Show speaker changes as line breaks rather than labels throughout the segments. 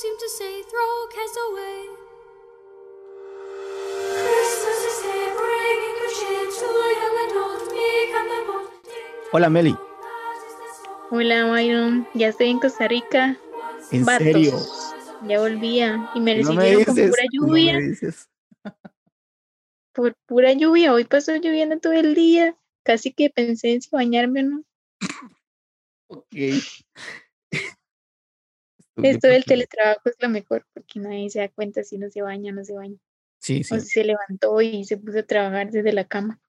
seem to say, throw cares away.
Hola Meli,
Hola, Byron. Ya estoy en Costa Rica.
en
Vatos.
serio.
Ya volvía. Y me
No me
recibieron con
dices,
pura
no me
lluvia.
dices.
Por pura lluvia. Hoy pasó lloviendo todo el día. Casi que pensé en si bañarme o no.
Ok.
Esto del teletrabajo es lo mejor porque nadie se da cuenta si no se baña o no se baña.
Sí, sí.
O si se levantó y se puso a trabajar desde la cama.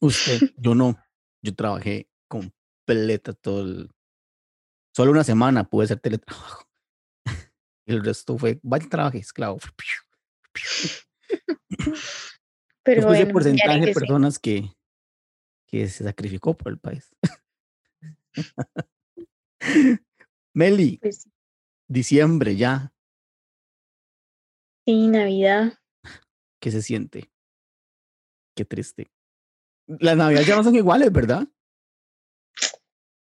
Usted, yo no. Yo trabajé completa todo el... Solo una semana pude hacer teletrabajo. El resto fue, vaya trabaje, esclavo.
Pero bueno, ya
porcentaje de personas que, que se sacrificó por el país. Meli,
Pues
diciembre ya,
sí, Navidad.
¿qué se siente? Qué triste. Las navidades ya no son iguales, ¿verdad?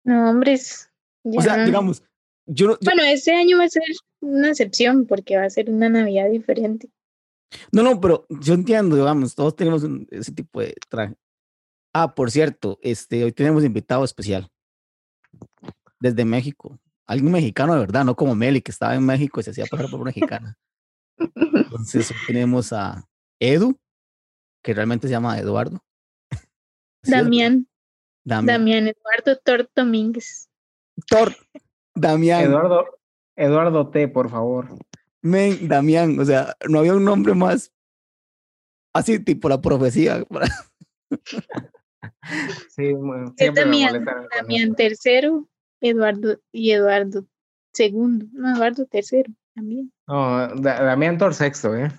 No, hombres.
O sea, digamos, yo, yo-
Bueno, este año va a ser una excepción porque va a ser una Navidad diferente.
no, no, pero yo entiendo, digamos, todos tenemos un- ese tipo de traje. Ah, por cierto, este, hoy tenemos invitado especial desde México. Alguien mexicano de verdad, no como Meli, que estaba en México y se hacía pasar por una mexicana. Entonces tenemos a Edu, que realmente se llama Eduardo.
Damián,
Damián.
Damián Eduardo Tor Domínguez.
Thor. Damián.
Eduardo, Eduardo T, por favor.
Men, Damián. O sea, no había un nombre más así, tipo la profecía. para-
Sí,
Es
siempre
Damián, Damián tercero, Eduardo y Eduardo segundo. No, Eduardo tercero también.
No, Da- Damián Tor sexto, ¿eh?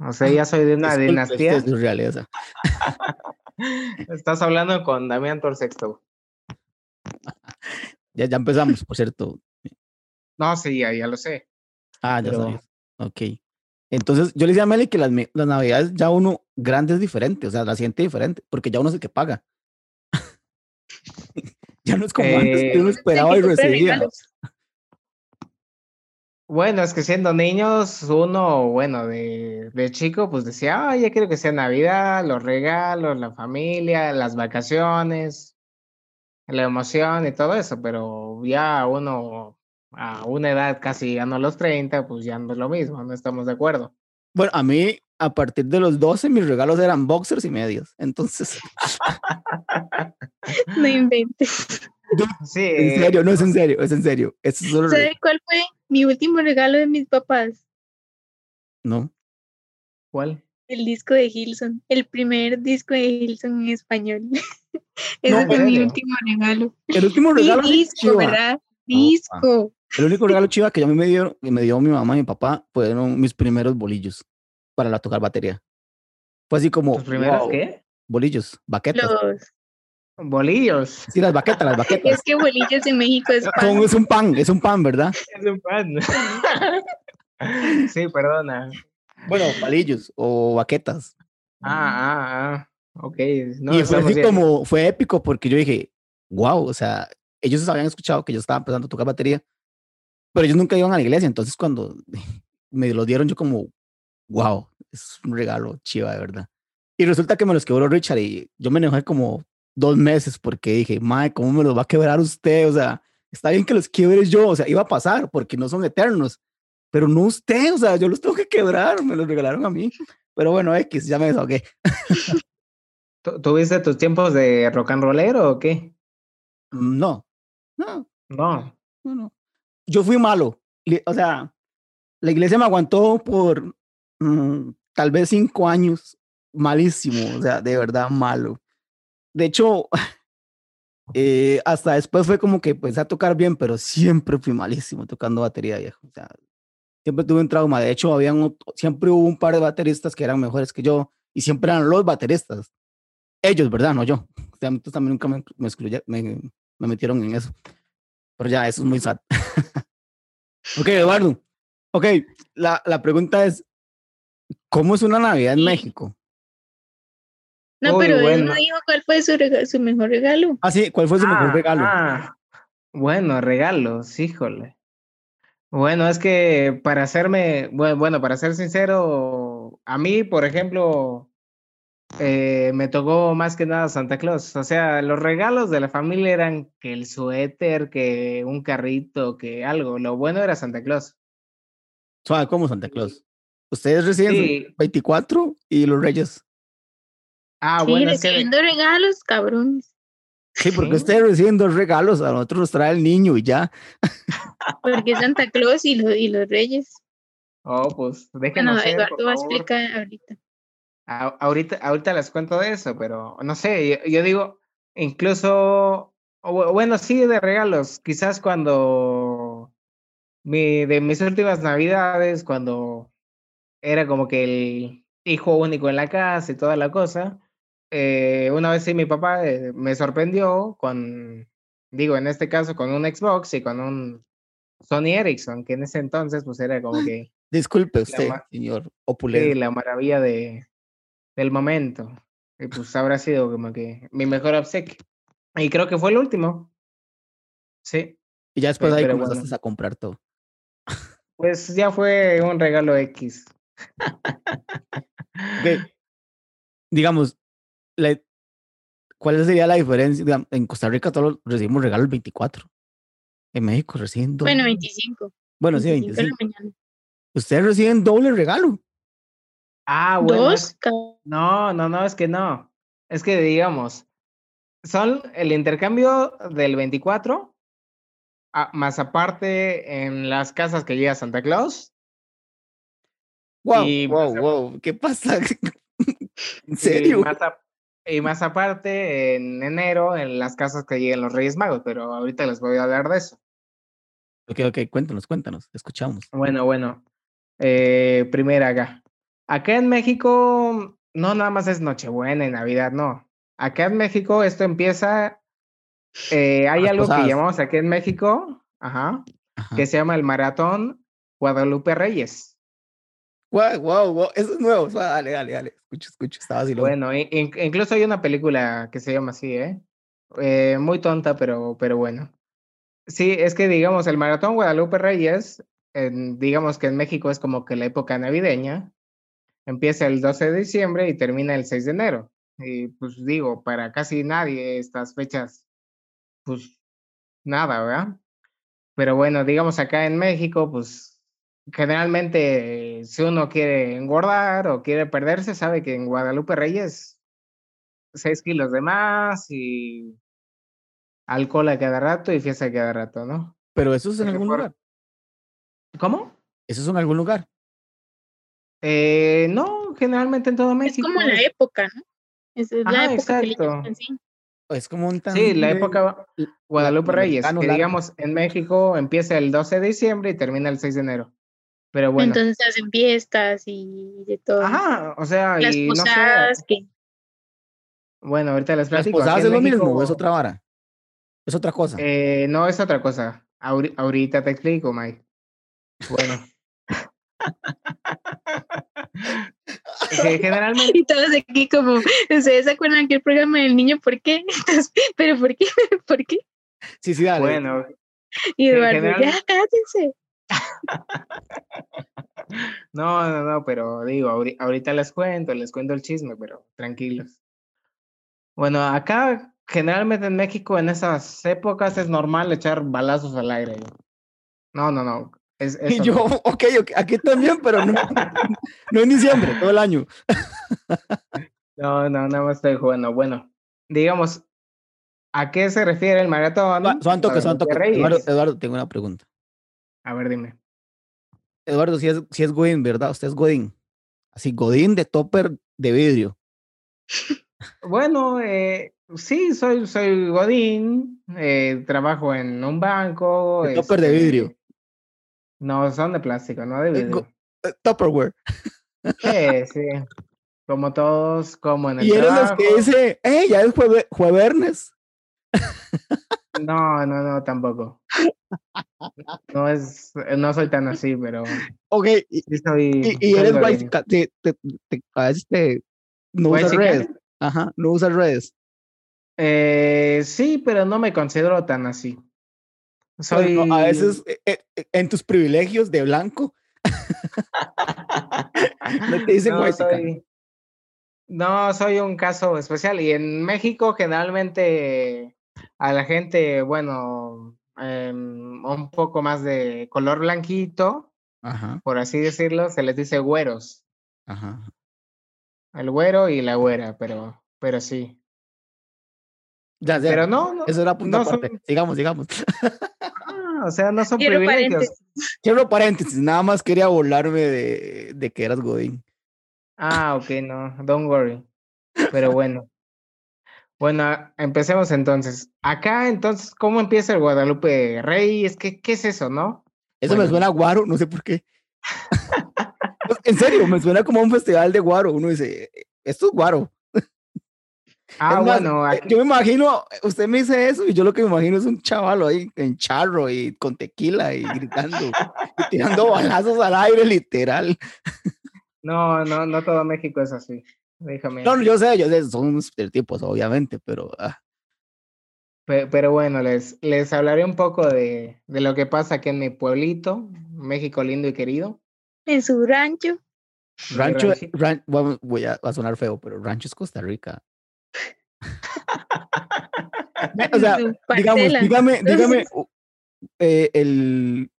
O sea, ya soy de una
Disculpe,
dinastía.
es realeza.
Estás hablando con Damián Tor sexto.
Ya, ya empezamos, por cierto.
No, sí, ya, ya lo sé.
Ah, ya
Pero-
sabes. Ok. Entonces, yo le decía a Meli que las, las navidades ya uno grande es diferente, o sea, la siente diferente, porque ya uno es el que paga. Ya no es como antes que uno
Eh,
esperaba y recibía.
Bueno, es que siendo niños, uno, bueno, de, de chico, pues decía, ah, ya quiero que sea Navidad, los regalos, la familia, las vacaciones, la emoción y todo eso, pero ya uno, a una edad casi llegando a los 30, pues ya no es lo mismo, no estamos de acuerdo.
Bueno, a mí, a partir de los 12, mis regalos eran boxers y medias. Entonces,
No inventes.
Sí,
en serio, no es en serio, es en serio. Es solo re-
¿Sabe cuál fue mi último regalo de mis papás?
No.
¿cuál?
El disco de Hilson, el primer disco de Hilson en español. Ese
No,
fue
¿en
mi último regalo.
El último
Sí,
regalo.
disco,
chiva,
¿verdad? Disco.
El único regalo chiva que a mí me dio, que me dio mi mamá y mi papá fueron mis primeros bolillos para tocar batería. Fue así como.
¿Tus primeros
wow,
qué?
Bolillos, baquetas.
Los,
Bolillos.
Sí, las baquetas, las baquetas.
es que bolillos en México es pan.
es un pan, es un pan, ¿verdad?
Es un pan. Sí, perdona.
Bueno, palillos o baquetas.
Ah, ah, ah. Ok. No,
y fue así
bien.
como, fue épico porque yo dije, wow, o sea, ellos habían escuchado que yo estaba empezando a tocar batería, pero ellos nunca iban a la iglesia, entonces cuando me lo dieron yo como, wow, es un regalo chiva, de verdad. Y resulta que me los quebró Richard y yo me enojé como dos meses porque dije, mae, ¿cómo me los va a quebrar usted? O sea, está bien que los quiebre yo, o sea, iba a pasar porque no son eternos, pero no usted, o sea, yo los tengo que quebrar, me los regalaron a mí. Pero bueno, X, ya me desahogué.
¿Tu- ¿Tuviste tus tiempos de rock and rollero o qué?
No, no,
No.
no, no. Yo fui malo. O sea, la iglesia me aguantó por mm, tal vez cinco años. Malísimo, o sea, de verdad malo. De hecho, eh, hasta después fue como que empecé a tocar bien, pero siempre fui malísimo tocando batería, viejo. O sea, siempre tuve un trauma. De hecho, habían, siempre hubo un par de bateristas que eran mejores que yo y siempre eran los bateristas. Ellos, ¿verdad? No yo. O sea, entonces también nunca me, me, excluye- me, me metieron en eso. Pero ya, eso es muy sad. ok, Eduardo. Ok, la, la pregunta es, ¿cómo es una Navidad en. México?
No,
Uy,
pero él
bueno.
no dijo cuál fue su, mejor regalo.
Ah, sí, ¿cuál fue su mejor
Ah,
regalo?
ah. Bueno, regalos, híjole. Bueno, es que para hacerme, bueno, bueno, para ser sincero, a mí, por ejemplo, eh, me tocó más que nada Santa Claus. O sea, los regalos de la familia eran que el suéter, que un carrito, que algo. Lo bueno era Santa Claus.
Como Santa Claus. Ustedes reciben
Sí.
24 y los Reyes.
Ah,
sí,
bueno, es que
recibiendo regalos, cabrones.
Sí, porque
Sí.
ustedes reciben dos regalos, a nosotros nos trae el niño y ya.
Porque Santa Claus y, lo- y los Reyes.
Oh, pues
Bueno,
déjenos por
Eduardo va a explicar ahorita.
A- ahorita, ahorita les cuento de eso, pero no sé, yo, yo digo, incluso, bueno, sí, de regalos, quizás cuando mi, de mis últimas navidades, cuando era como que el hijo único en la casa y toda la cosa, eh, una vez sí mi papá eh, me sorprendió con, digo, en este caso con un Xbox y con un Sony Ericsson, que en ese entonces pues era como que...
Disculpe usted, señor
Sí,
opulento.
la maravilla de, del momento. Y pues habrá sido como que mi mejor obsequio. Y creo que fue el último. Sí,
Y ya después
Pe-
ahí comenzaste
bueno.
a comprar todo.
pues ya fue un regalo X.
Digamos, la- ¿cuál sería la diferencia? Digamos, en Costa Rica todos recibimos regalos el 24. En México reciben doble.
Bueno, 25.
Bueno, sí,
25 de la
25.
mañana.
Ustedes reciben doble regalo.
Ah, bueno.
Dos,
No, no, no, es que no. Es que digamos, son el intercambio del 24, ah, más aparte en las casas que llega Santa Claus.
Wow,
Y
wow, wow. ¿Qué pasa? ¿En
Y
serio?
más, a- y más aparte en enero en las casas que lleguen los Reyes Magos, pero ahorita les voy a hablar de eso.
Ok, ok, cuéntanos, cuéntanos. Escuchamos.
Bueno, bueno. Eh, primera acá. Acá en México no nada más es Nochebuena y Navidad, no. Acá en México esto empieza, eh, hay algo que llamamos aquí en México, ajá,
Ajá.
que se llama el Maratón Guadalupe Reyes.
Wow, wow, wow. Eso es nuevo. Suave, Dale, dale, dale. Escucho, escucho. Estaba así.
Bueno, in- incluso hay una película que se llama así, ¿eh? Eh, muy tonta, pero, pero bueno. Sí, es que digamos, el Maratón Guadalupe Reyes, en- digamos que en México es como que la época navideña, empieza el 12 de diciembre y termina el 6 de enero. Y pues digo, para casi nadie estas fechas, pues nada, ¿verdad? Pero bueno, digamos acá en México, pues generalmente si uno quiere engordar o quiere perderse, sabe que en Guadalupe Reyes 6 kilos de más y alcohol a cada rato y fiesta a cada rato, ¿no?
Pero eso es en algún
por-
lugar.
¿Cómo?
Eso es en algún lugar.
Eh, no, generalmente en todo
Es
México.
como la época, ¿no? Es, es la época que
exacto.
llaman, sí.
Es como un
Sí, la época Guadalupe Reyes, que digamos en México empieza el 12 de diciembre y termina el 6 de enero. Pero bueno,
Entonces hacen fiestas y de todo.
ajá, o sea,
Las
y no sé,
posadas que
bueno, ahorita les
¿Las
platico.
posadas
aquí
es lo mismo o es
México,
otra vara? Es otra cosa.
eh, no es otra cosa. Ahori- ahorita te explico, Mike. Bueno. que generalmente
y todos aquí como, ¿ustedes se acuerdan aquel programa del niño por qué? Entonces, ¿Pero por qué? ¿Por qué?
sí, sí, dale.
Bueno,
Y Eduardo,
general-
ya cállense.
No, no, no, pero digo, ahori- ahorita les cuento, les cuento el chisme, pero tranquilos. Bueno, acá generalmente en México en esas épocas es normal echar balazos al aire. No, no, no. Es,
y
eso
yo,
no.
ok, ok, aquí también, pero no, no en diciembre, todo el año.
No, no, nada más estoy jugando. Bueno, digamos, ¿a qué se refiere el maratón?
Toque, suan
Guadalupe
toque. Eduardo. Eduardo, tengo una pregunta.
A ver, dime.
Eduardo, si es, si es Godín, ¿verdad? Usted es Godín. Así, Godín de topper de vidrio.
Bueno, eh, sí, soy, soy Godín, eh, trabajo en un banco.
De topper de vidrio.
este, No, son de plástico, no de
Eh,
vidrio.
go- Eh, Tupperware.
Sí, sí. Como todos, como en el
Y eres los que dice, hey, ya es jueve- jueves.
No, no, no, tampoco. No es, no soy tan así, pero
Ok, y,
sí soy.
y, y eres chica- te, te, te- a veces te, no
¿White
usas redes. Ajá, no usas redes.
Eh, sí, pero no me considero tan así. Soy...
Pero no, a veces eh, eh, eh, en tus privilegios de blanco no te dicen
no, soy, no, soy un caso especial. Y en México generalmente a la gente, bueno, em, un poco más de color blanquito,
Ajá,
por así decirlo, se les dice güeros.
ajá.
El güero y la güera, pero, pero sí.
Ya, ya,
Pero no, no,
eso era punto
no
aparte.
son-
Sigamos, sigamos.
ah, o sea, no son
Quiero
privilegios.
paréntesis.
Quiero paréntesis, nada más quería burlarme de, de que eras Godín.
Ah, ok, no, don't worry. Pero bueno. Bueno, empecemos entonces. Acá, entonces, ¿cómo empieza el Guadalupe Rey? Es que, ¿qué es eso, no?
Eso me suena a guaro, no sé por qué. En serio, me suena como a un festival de guaro. Uno dice, esto es guaro.
Ah,
Es más,
bueno,
eh,
aquí-
yo me imagino, usted me dice eso y yo lo que me imagino es un chavalo ahí en charro y con tequila y gritando y tirando balazos al aire, literal.
no, no, no todo México es así. Déjame.
No, yo sé, yo sé, son estereotipos, obviamente, pero ah,
Pe- Pero bueno, les, les hablaré un poco de, de lo que pasa aquí en mi pueblito, México lindo y querido.
En su rancho.
rancho,
ranchito.
ran- voy a, va a sonar feo, pero rancho es Costa Rica. o sea, digamos, dígame, dígame, eh, el,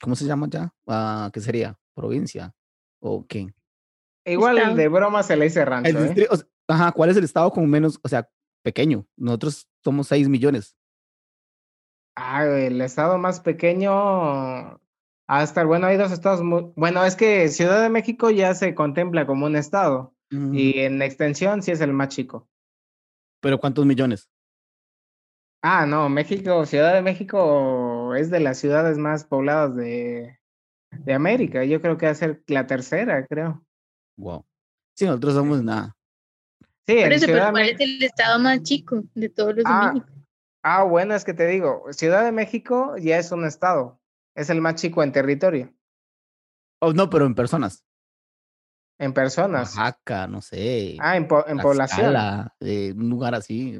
¿cómo se llama ya? Ah, ¿Qué sería? ¿Provincia? ¿O qué?
Igual
Estado.
de broma se le dice rancho,
El
¿eh?
distri- o sea, ajá, ¿cuál es el estado con menos, o sea, pequeño? Nosotros somos 6 millones.
Ah, el estado más pequeño hasta, bueno, hay dos estados muy, bueno, es que Ciudad de México ya se contempla como un estado
Mm,
y en extensión sí es el más chico.
Pero ¿cuántos millones?
Ah, no, México, Ciudad de México es de las ciudades más pobladas de, de América. Yo creo que va a ser la tercera, creo.
Wow. Sí, nosotros somos nada.
Sí,
Por
en
eso,
Ciudad
pero
de
¿cuál es el estado más chico de todos los
Ah,
de México?
Ah, bueno, es que te digo, Ciudad de México ya es un estado, es el más chico en territorio,
Oh, no, pero en personas.
en personas.
Oaxaca, no sé.
Ah, en, po- en población.
Tlaxcala, eh, un lugar así.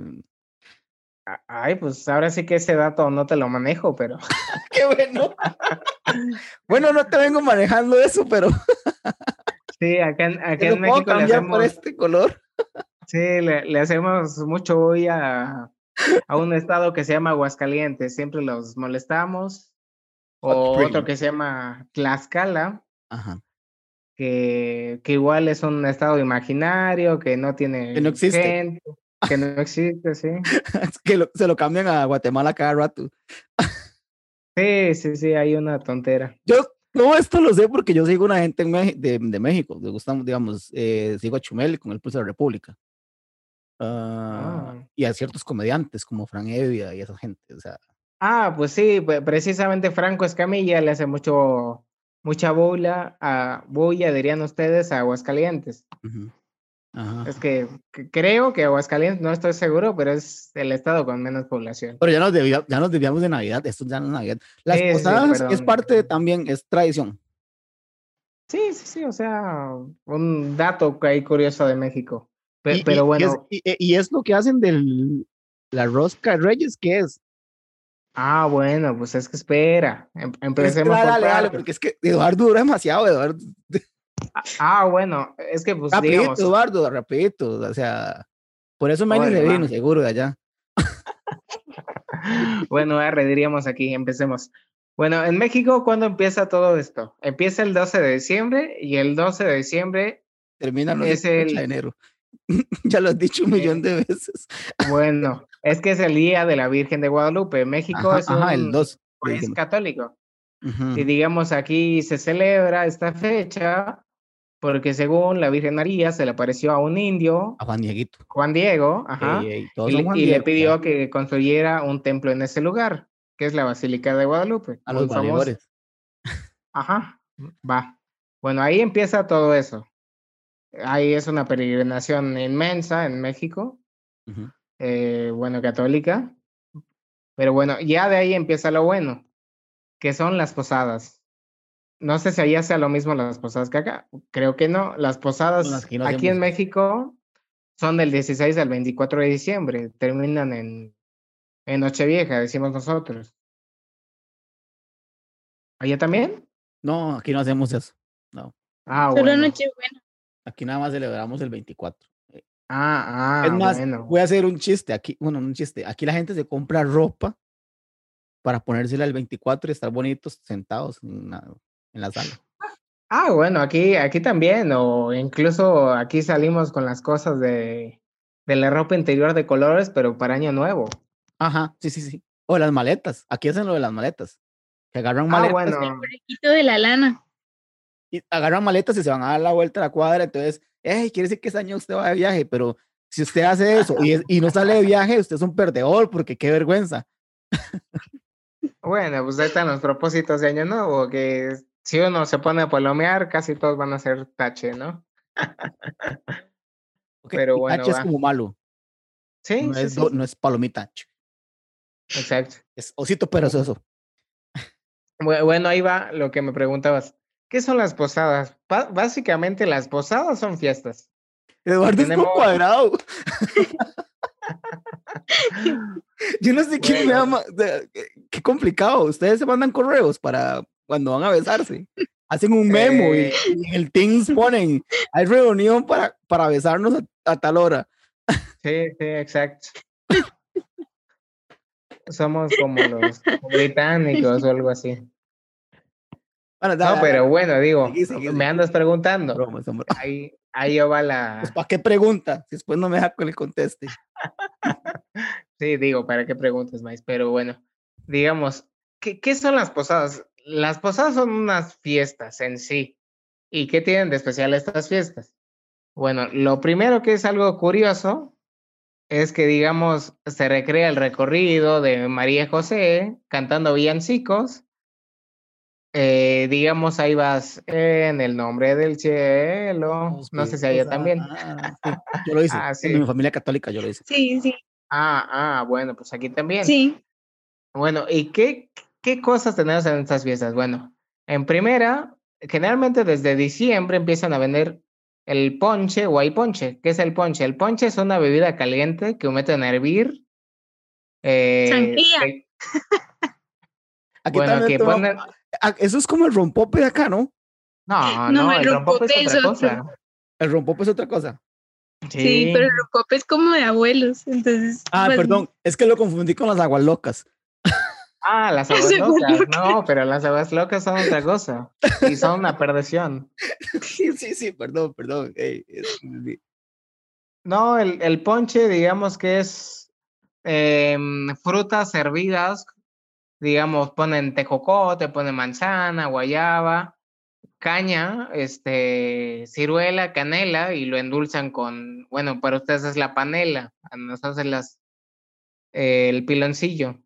Ah, Ay, pues ahora sí que ese dato no te lo manejo, pero
Qué bueno. bueno, no te vengo manejando eso, pero
sí, acá en, acá
te
en
puedo
México le
cambiar por
hacemos,
este color.
sí, le, le hacemos mucho hoy a, a un estado que se llama Aguascalientes, siempre los molestamos. O otro que se llama Tlaxcala,
Ajá.
que, que igual es un estado imaginario, que no tiene
Que no existe.
gente, que no existe, sí.
Es que lo- se lo cambian a Guatemala cada rato.
Sí, sí, sí, hay una tontera.
Yo todo esto lo sé porque yo sigo una gente en de, de México. Me gusta, digamos, eh, sigo a Chumel con el Pulso de la República. Ah,
Ah.
Y a ciertos comediantes como Fran Evia y esa gente. O sea,
Ah, pues sí, precisamente Franco Escamilla le hace mucho, mucha bulla, a, bulla, dirían ustedes, a Aguascalientes.
ujú. Ajá.
Es que, que creo que Aguascalientes, no estoy seguro, pero es el estado con menos población.
Pero ya nos, debía- ya nos desviamos de Navidad. Esto ya no es Navidad. Las
Sí, sí,
posadas es
perdón.
parte de- también, es tradición.
Sí, sí, sí, o sea, un dato que hay curioso de México. Pe-
Y-
pero
y es,
bueno,
y, y es lo que hacen del la rosca de Reyes, ¿qué es?
ah, bueno, pues es que espera, em-
Es que
empecemos
dale,
por
dale, dale, porque es que Eduardo dura demasiado, Eduardo.
Ah, bueno, es que pues
Rapidito,
digamos,
Eduardo, rapidito. O sea, por eso Manny se vino, seguro, de allá.
Bueno, R, diríamos aquí, empecemos. Bueno, en México, ¿cuándo empieza todo esto? Empieza el 12 de diciembre y el 12 de diciembre,
Termina
Es el-
de enero. ya lo has dicho un millón de veces.
bueno, es que es el día de la Virgen de Guadalupe. México
Ajá,
es
ajá, el
un
2. de
país católico
Ujú.
y digamos aquí se celebra esta fecha porque según la Virgen María se le apareció a un indio,
A Juan Dieguito.
Juan Diego, ajá,
Ey, ey, todos
y, le-
Juan
y le
Diego,
pidió que construyera un templo en ese lugar, que es la Basílica de Guadalupe.
a los valedores.
Ajá, va. Bueno, ahí empieza todo eso. Ahí es una peregrinación inmensa en México, eh, bueno, católica. Pero bueno, ya de ahí empieza lo bueno, que son las posadas. No sé si allá sea lo mismo las posadas que acá. Creo que no. Las posadas
las que no
aquí en. México son del 16 al 24 de diciembre. Terminan en, en Nochevieja, decimos nosotros. ¿Allá también?
No, aquí no hacemos eso. No,
Ah,
Solo
bueno.
Nochebuena.
aquí nada más celebramos el 24.
Ah, ah,
es más,
bueno.
voy a hacer un chiste aquí. Bueno, no un chiste. Aquí la gente se compra ropa para ponérsela el 24 y estar bonitos sentados en la, en la sala.
Ah, bueno, aquí, aquí también, o incluso aquí salimos con las cosas de, de la ropa interior de colores, pero para año nuevo.
Ajá, sí, sí, sí. O las maletas. Aquí hacen lo de las maletas. Que agarran
Ah,
maletas,
bueno.
El borreguito de la lana.
y agarran maletas y se van a dar la vuelta a la cuadra. Entonces, hey, quiere decir que este año usted va de viaje, pero si usted hace eso y, es- y no sale de viaje, usted es un perdedor porque qué vergüenza.
Bueno, pues ahí están los propósitos de año nuevo, que si uno se pone a palomear, casi todos van a ser tache, ¿no? Pero bueno,
tache es como malo.
Sí,
No
sí,
es,
sí,
do- no es palomita.
exacto.
Es osito perezoso.
Bu- Bueno, ahí va lo que me preguntabas. ¿Qué son las posadas? Básicamente las posadas son fiestas.
Eduardo es como cuadrado. Yo no sé quién me ama. qué complicado. Ustedes se mandan correos para cuando van a besarse. Hacen un memo y,
Eh.
y en el Teams ponen, hay reunión para, para besarnos a, a tal hora.
Sí, sí, exacto. Somos como los británicos o algo así.
Bueno,
No,
dale,
pero bueno, digo, me andas preguntando.
broma.
Ahí, ahí va la.
Pues, ¿Para qué pregunta? Si después no me deja que le conteste.
Sí, digo, ¿para qué preguntas, más? Pero bueno, digamos, ¿qué, ¿qué son las posadas? Las posadas son unas fiestas en sí. ¿Y qué tienen de especial estas fiestas? Bueno, lo primero que es algo curioso es que, digamos, se recrea el recorrido de María José cantando villancicos. Eh, digamos, ahí vas en el nombre del cielo. No sé si allá también.
Ah, sí, Yo lo hice.
Ah,
En mi familia católica yo lo hice.
Sí, sí,
Ah, ah, bueno, pues aquí también.
sí.
Bueno, ¿y qué, qué cosas tenemos en estas fiestas? Bueno, en primera, generalmente desde diciembre empiezan a vender el ponche o hay ponche. ¿Qué es el ponche? El ponche es una bebida caliente que meten a hervir. eh,
Aquí
bueno, que ponen...
Eso es como el rompope de acá, ¿no?
No,
No,
no,
el
rompope
rompope
es otra
otro.
cosa.
El rompope es otra cosa.
Sí, pero el rocope es como de abuelos, entonces.
Ah,
pues,
perdón, es que lo confundí con las aguas locas.
Ah, las aguas locas. No, pero las aguas locas son otra cosa. Y son una perdición.
Sí, sí, sí, perdón, perdón. es-.
No, el, el ponche, digamos que es em, frutas hervidas, digamos, ponen tejocote, ponen manzana, guayaba, caña, este, ciruela, canela y lo endulzan con, bueno, para ustedes es la panela, a nosotros es las, eh, el piloncillo.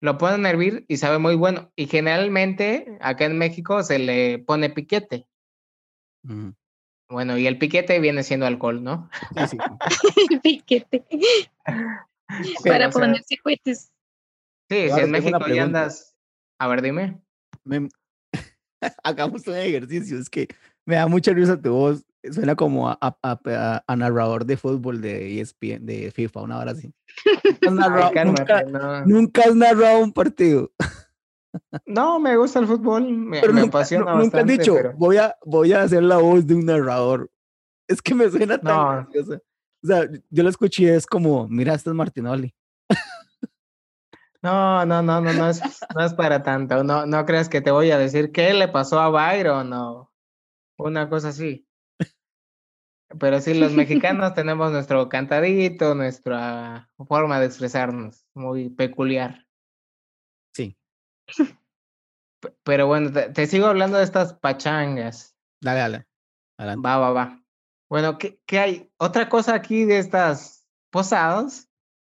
Lo ponen a hervir y sabe muy bueno. Y generalmente acá en México se le pone piquete. Bueno, y el piquete viene siendo alcohol, ¿no?
Sí, sí.
el piquete. para
sea,
ponerse cohetes.
Sí, si en México ya andas. A ver, dime.
Me- Hagamos un ejercicio, es que me da mucha risa tu voz. Suena como a, a- a- a narrador de fútbol de E ESPN, de FIFA, una hora así. Nunca has narrado,
Ay, cálmate,
nunca-
no.
nunca has narrado un partido.
No, me gusta el fútbol, me,
Pero
me
nunca,
apasiona
nu- nunca has
bastante,
dicho,
pero
voy, a, voy a hacer la voz de un narrador. Es que me suena tan
No.
graciosa. O sea, yo lo escuché es como, mira, este es Martinoli.
no, no, no, no, no es, no es para tanto. No, no creas que te voy a decir qué le pasó a Byron o una cosa así. Pero sí, los mexicanos tenemos nuestro cantadito, nuestra forma de expresarnos, muy peculiar.
Sí,
Pero bueno, te, te sigo hablando de estas pachangas.
dale, dale. Adelante.
Va, va, va. Bueno, ¿qué, qué hay? Otra cosa aquí de estas posadas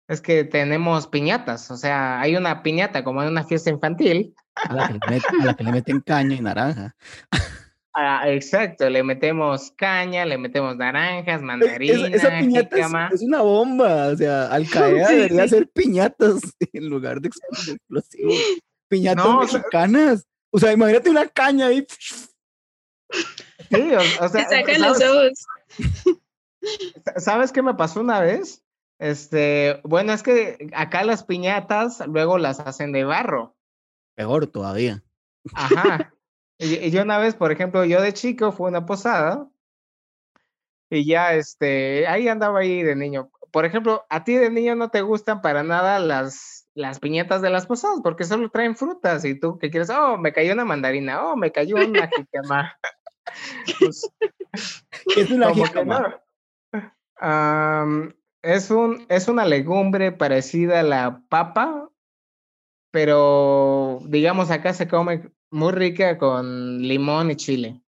es que tenemos piñatas. O sea, hay una piñata como en una fiesta infantil.
A la que le meten, a la que le meten caña y naranja.
Ah, exacto, le metemos caña, le metemos naranjas,
Es-
mandarina,
esa piñata es,
jícama.
es una bomba. O sea, Al Qaeda
Sí,
debería
sí.
hacer piñatas en lugar de ex- de explosivos. Piñatas
No,
mexicanas. O sea, imagínate una caña ahí.
Sí, o, o
Se
sea,
sacan los
¿sabes,
ojos.
¿sabes qué me pasó una vez? Este, bueno, es que acá las piñatas luego las hacen de barro.
Peor todavía.
Ajá. Y, y yo una vez, por ejemplo, yo de chico fue una posada y ya, este, ahí andaba ahí de niño. Por ejemplo, a ti de niño no te gustan para nada las, las piñatas de las posadas porque solo traen frutas y tú que quieres, oh, me cayó una mandarina, oh, me cayó una jicama. Pues,
Es una.
Am, es un, es una legumbre parecida a la papa, pero digamos acá se come muy rica con limón y chile.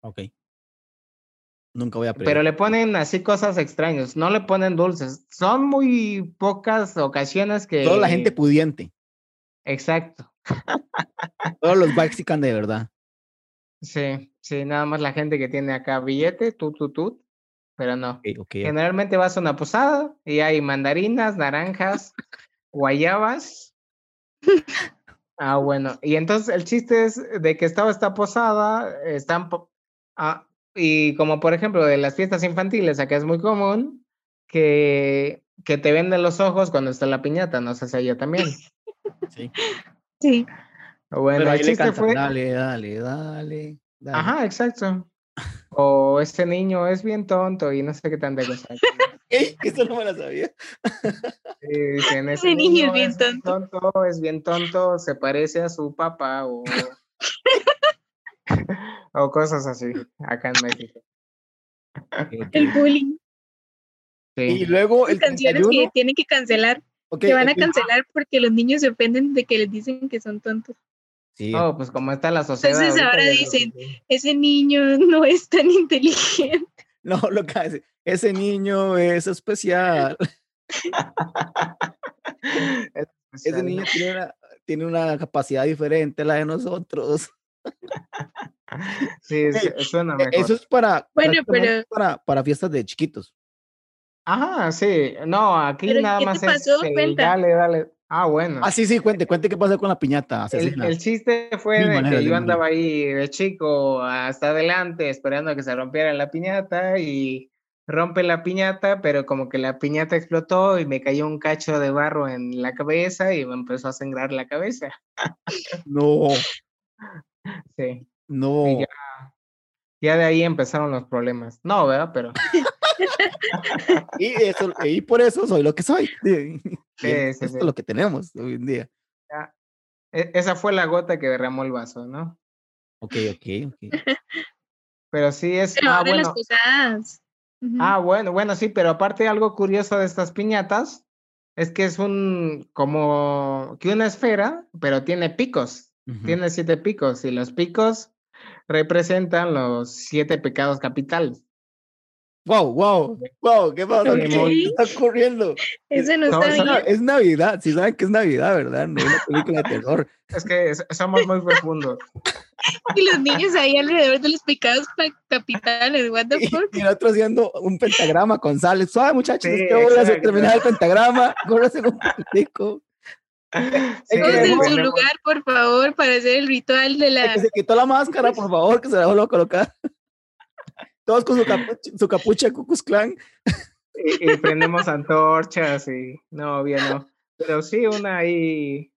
Ok. Nunca voy a
Pero
aprender.
le ponen así cosas extrañas, no le ponen dulces. Son muy pocas ocasiones que...
Toda la gente pudiente.
Exacto.
Todos los Waxican de verdad.
Sí, sí, nada más la gente que tiene acá billete, tú, tú, tú, pero no.
Ok, ok.
Generalmente vas a una posada y hay mandarinas, naranjas, guayabas. Ah, bueno. Y entonces el chiste es de que estaba esta posada, están, po- ah, y como por ejemplo de las fiestas infantiles, acá es muy común que, que te venden los ojos cuando está la piñata, no sé si allá también.
Sí.
Sí.
Bueno,
Pero
el
le
chiste
cantan,
fue,
dale, dale, dale. dale.
ajá, exacto. O ese niño es bien tonto y no sé qué tanta cosa.
Ey, Eso no me la sabía.
Sí, dicen,
Ese niño es bien
tonto, es bien tonto, se parece a su papá o, o cosas así, acá en México.
El bullying.
Y
Sí.
luego el
canciones que
31.
tienen que cancelar,
ok,
que van a
el-
cancelar porque los niños se ofenden de que les dicen que son tontos.
Sí,
No, pues como está la sociedad.
Entonces ahora dicen-. Ese niño no es tan inteligente.
No, lo que hace. Ese niño es especial.
Es
Ese niño tiene una, tiene una capacidad diferente a la de nosotros.
Sí, suena
E-
mejor.
Eso es para,
Bueno, pero-
para, para fiestas de chiquitos.
Ajá, sí. No, aquí nada
¿qué te
más
pasó?
es
Cuenta.
dale, dale. Ah, bueno.
Ah, sí, sí, cuente, cuente qué pasa con la piñata
El, chiste fue de que yo andaba ahí de chico hasta adelante esperando a que se rompiera la piñata y rompe la piñata, pero como que la piñata explotó y me cayó un cacho de barro en la cabeza y me empezó a sangrar la cabeza.
No,
Sí.
no.
Ya de ahí empezaron los problemas. No, ¿verdad? Pero
Y, eso, y por eso soy lo que soy. Sí,
Sí,
esto
sí.
es lo que tenemos hoy en día.
e- esa fue la gota que derramó el vaso, ¿no?
Ok, ok, ok.
Pero sí es.
Pero
ah, bueno.
las posadas. Ujú.
Ah, bueno, bueno, sí, pero aparte algo curioso de estas piñatas es que es un como que una esfera, pero tiene picos, tiene siete picos y los picos representan los siete pecados capitales.
Wow, wow, wow, ¿qué pasa?
Sí, muy-
¿Qué está ocurriendo?
Eso no está bien.
Es Navidad, si saben que es Navidad, ¿verdad? No es una película de terror.
Es que somos muy profundos.
Y los niños ahí alrededor de los pecados pa- capitales. What the
Y,
fuck?
y el otro haciendo un pentagrama con sal. Suave, muchachos,
Sí,
es que terminar el pentagrama. Córrase un.
Sí,
Todos en su lugar, por favor, para hacer el ritual de la.
que se quitó la máscara, por favor, que se la vuelva a colocar. Todos con su capucha, su capucha Ku Klux Klan.
y, y prendemos antorchas y no, bien, no. Pero sí, una ahí.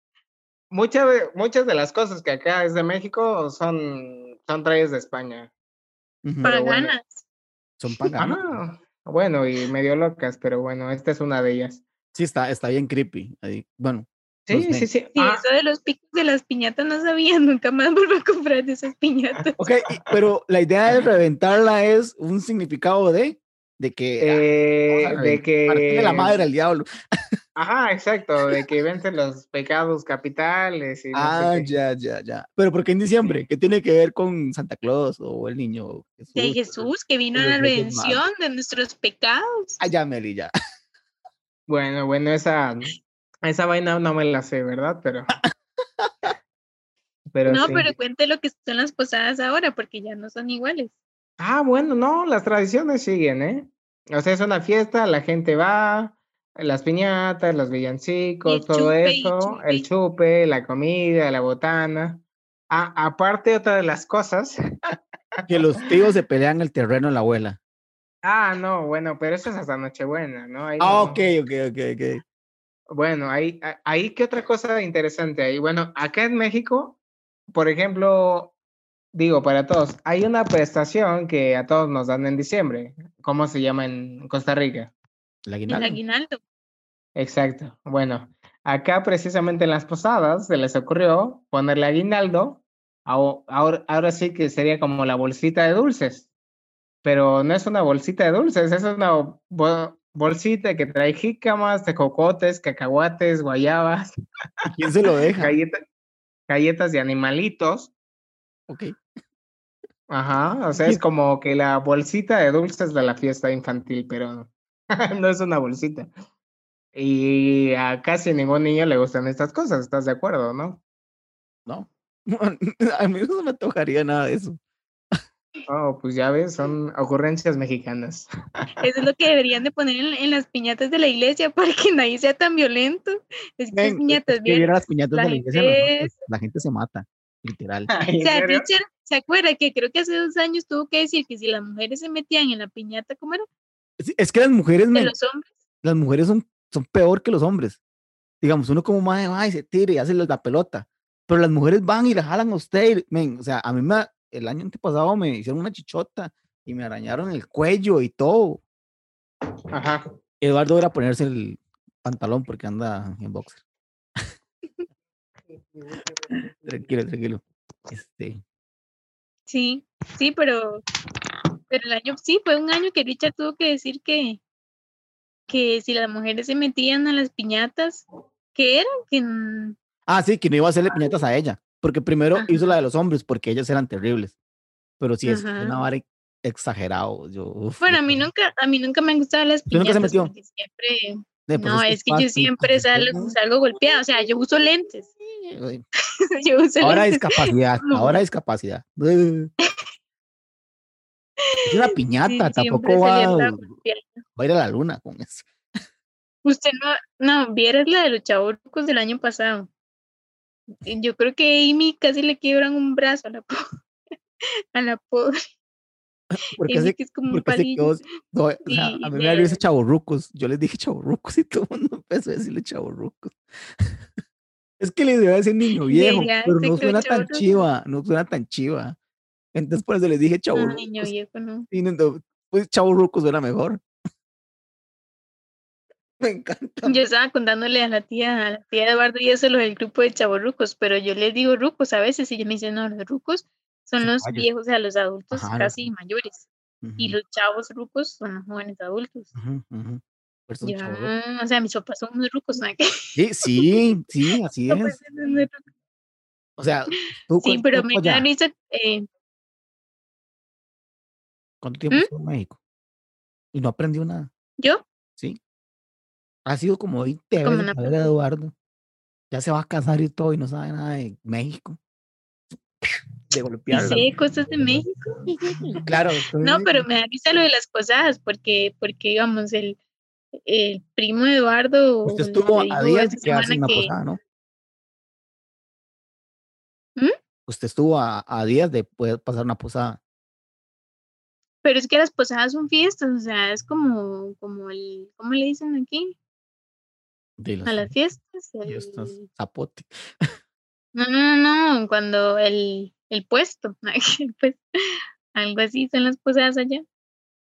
Muchas de, muchas de las cosas que acá es de México son, son traídas de España. Pero bueno.
paganas.
Son paganos.
Ajá. Bueno, y medio locas, pero bueno, esta es una de ellas.
Sí, está, está bien creepy. ahí. Bueno,
Sí, sí, sí.
Sí,
Ah,
eso de los picos de las piñatas no sabía. Nunca más vuelvo a comprar de esas piñatas.
ok, y- pero la idea de reventarla es un significado de, de que
eh,
vamos a
de que.
la madre al diablo.
Ajá, exacto, de que vencen los pecados capitales y no sé
Ah, ya, ya, ya. Pero ¿por qué en diciembre? ¿Qué tiene que ver con Santa Claus o el niño Jesús?
De Jesús, que vino a la redención de nuestros pecados.
Ah, ya, Meli, ya.
Bueno, bueno, esa, esa vaina no me la sé, ¿verdad? Pero. Pero
no,
sí.
pero cuente lo que son las posadas ahora, porque ya no son iguales.
Ah, bueno, no, las tradiciones siguen, ¿eh? O sea, es una fiesta, la gente va, las piñatas, los villancicos, todo
chupe,
eso, el
chupe.
chupe, la comida, la botana. Ah, aparte, otra de las cosas.
Que los tíos se pelean el terreno de la abuela.
Ah, no, bueno, pero eso es hasta Nochebuena, ¿no? Ahí
Ah,
no-
ok, ok, ok, ok.
Bueno, ahí, ahí, ¿qué otra cosa interesante hay? Bueno, acá en México, por ejemplo, digo para todos, hay una prestación que a todos nos dan en diciembre. ¿Cómo se llama en Costa Rica?
El
El
aguinaldo.
aguinaldo.
Exacto. Bueno, acá precisamente en las posadas se les ocurrió ponerle aguinaldo. Ahora, ahora sí que sería como la bolsita de dulces. Pero no es una bolsita de dulces, es una bo- bolsita que trae jícamas, tejocotes, cacahuates, guayabas,
¿Y ¿Quién se lo deja?
galletas, galletas de animalitos.
Ok.
Ajá, o sea, es como que la bolsita de dulces de la fiesta infantil, pero no es una bolsita. Y a casi ningún niño le gustan estas cosas, ¿estás de acuerdo, no?
No. A mí no se me antojaría nada de eso.
Oh, pues ya ves, son ocurrencias mexicanas.
Eso es lo que deberían de poner en, en las piñatas de la iglesia para que nadie sea tan violento. Es que piñatas
es que
bien.
las piñatas
la
de la iglesia,
gente
la gente se mata, literal.
Ay,
O
¿en
sea? Richard, ¿se acuerda que creo que hace dos años tuvo que decir que si las mujeres se metían en la piñata, ¿cómo era?
Es, es que las mujeres,
De
men,
los hombres.
las mujeres son, son peor que los hombres. Digamos, uno como más va y se tira y hace la pelota. Pero las mujeres van y la jalan a usted. y, men, o sea, a mí me, el año antepasado me hicieron una chichota y me arañaron el cuello y todo.
Ajá.
Eduardo era ponerse el pantalón porque anda en boxer. Tranquilo, tranquilo. Este,
Sí, sí, pero, pero el año, sí, fue un año que Richard tuvo que decir que, que si las mujeres se metían a las piñatas, ¿qué era? Que, n-
Ah, sí, que no iba a hacerle piñatas a ella, porque primero hizo la de los hombres, porque ellas eran terribles. Pero sí, es
Ajá.
una vara exagerado. Yo, uf,
bueno, a mí nunca, a mí nunca me han gustado las
¿Usted nunca se
piñatas
metió?
siempre,
pues
no, es que yo siempre salgo,
¿no?
salgo golpeada, o sea, yo uso lentes, yo uso
Ahora
lentes.
discapacidad, ahora discapacidad. Es una piñata, tampoco va, a ir a la luna con eso.
Usted no, no, vieras la de los chavorrucos del año pasado. Yo creo que Amy casi le quiebran un brazo a la, po- a la pobre.
Porque
Amy
se,
que es como un palillo.
quedó, no, o sea,
Sí,
a mí me da risa chavorrucos. Yo les dije chavorrucos y todo el mundo empezó a decirle chavorrucos. Es que les iba a decir niño viejo,
Verga,
pero no suena tan chiva, no suena tan chiva. Entonces por eso les dije
No,
chavorrucos.
niño viejo, no.
Y no- pues chavorrucos suena mejor. Me encanta.
Yo estaba contándole a la tía, a la tía de Eduardo y eso lo del grupo de chavorrucos, pero yo les digo rucos a veces y ella me dice, no, los rucos son los viejos, o sea, los adultos
Ajá, los-
casi mayores. Y los chavos rucos son los jóvenes adultos. Yo. "Ah, o sea, mis papás son unos rucos,
Sí, sí, sí, así es. O sea, ¿tú
Sí, pero me da risa, eh,
¿Cuánto tiempo
¿Mm?
estuvo en México? Y no aprendió nada.
yo.
Ha sido como 20
como
veces
una
ver Eduardo. Ya se va a casar y todo y no sabe nada de México. De
sí
golpearla.
sé cosas de México.
Claro.
No, pero me da risa lo de las posadas, porque, porque digamos, el, el primo Eduardo
Usted estuvo a días que hace una
que,
posada, ¿no?
¿Mm?
Usted estuvo a, a días de poder pasar una posada.
pero es que las posadas son fiestas, o sea, es como, como el, ¿cómo le dicen aquí?
De las
A las fiestas.
fiestas,
el-
zapote.
No, no, no, no, cuando el, el puesto, pues, algo así son las posadas allá.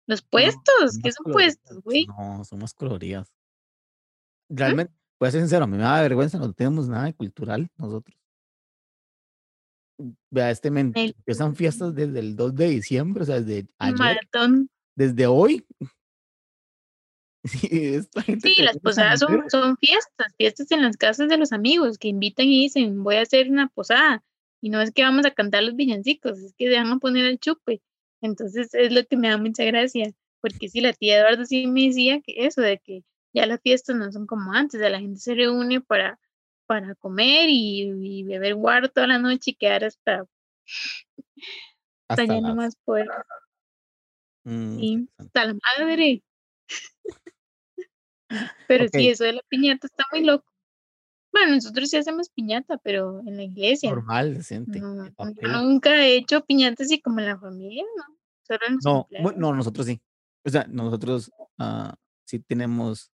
Los puestos,
son
¿qué son
coloridas,
puestos, güey?
No, son más coloridas. Realmente, voy a ser sincero, a mí me da vergüenza, no tenemos nada de cultural nosotros. Vea, este men,
El-
empiezan fiestas desde el 2 de diciembre, o sea, desde ayer,
maratón.
desde hoy. Sí, esta gente
Sí,
que
las posadas son, son fiestas, fiestas en las casas de los amigos que invitan y dicen, voy a hacer una posada. Y no es que vamos a cantar los villancicos, es que se van a poner el chupe. Entonces es lo que me da mucha gracia, porque sí, la tía Eduardo sí me decía que eso, de que ya las fiestas no son como antes, de la gente se reúne para, para comer y, y beber guaro toda la noche y quedar hasta, hasta
Hasta
ya no más poder.
Mm,
Sí, hasta la madre. Pero
Ok.
sí, eso de la piñata está muy loco. Bueno, nosotros sí hacemos piñata, pero en la iglesia.
Normal, decente.
No, nunca he hecho piñata así como en la familia, ¿no? Solo en los
No,
cumpleaños.
no, nosotros sí. O sea, nosotros ah, sí tenemos,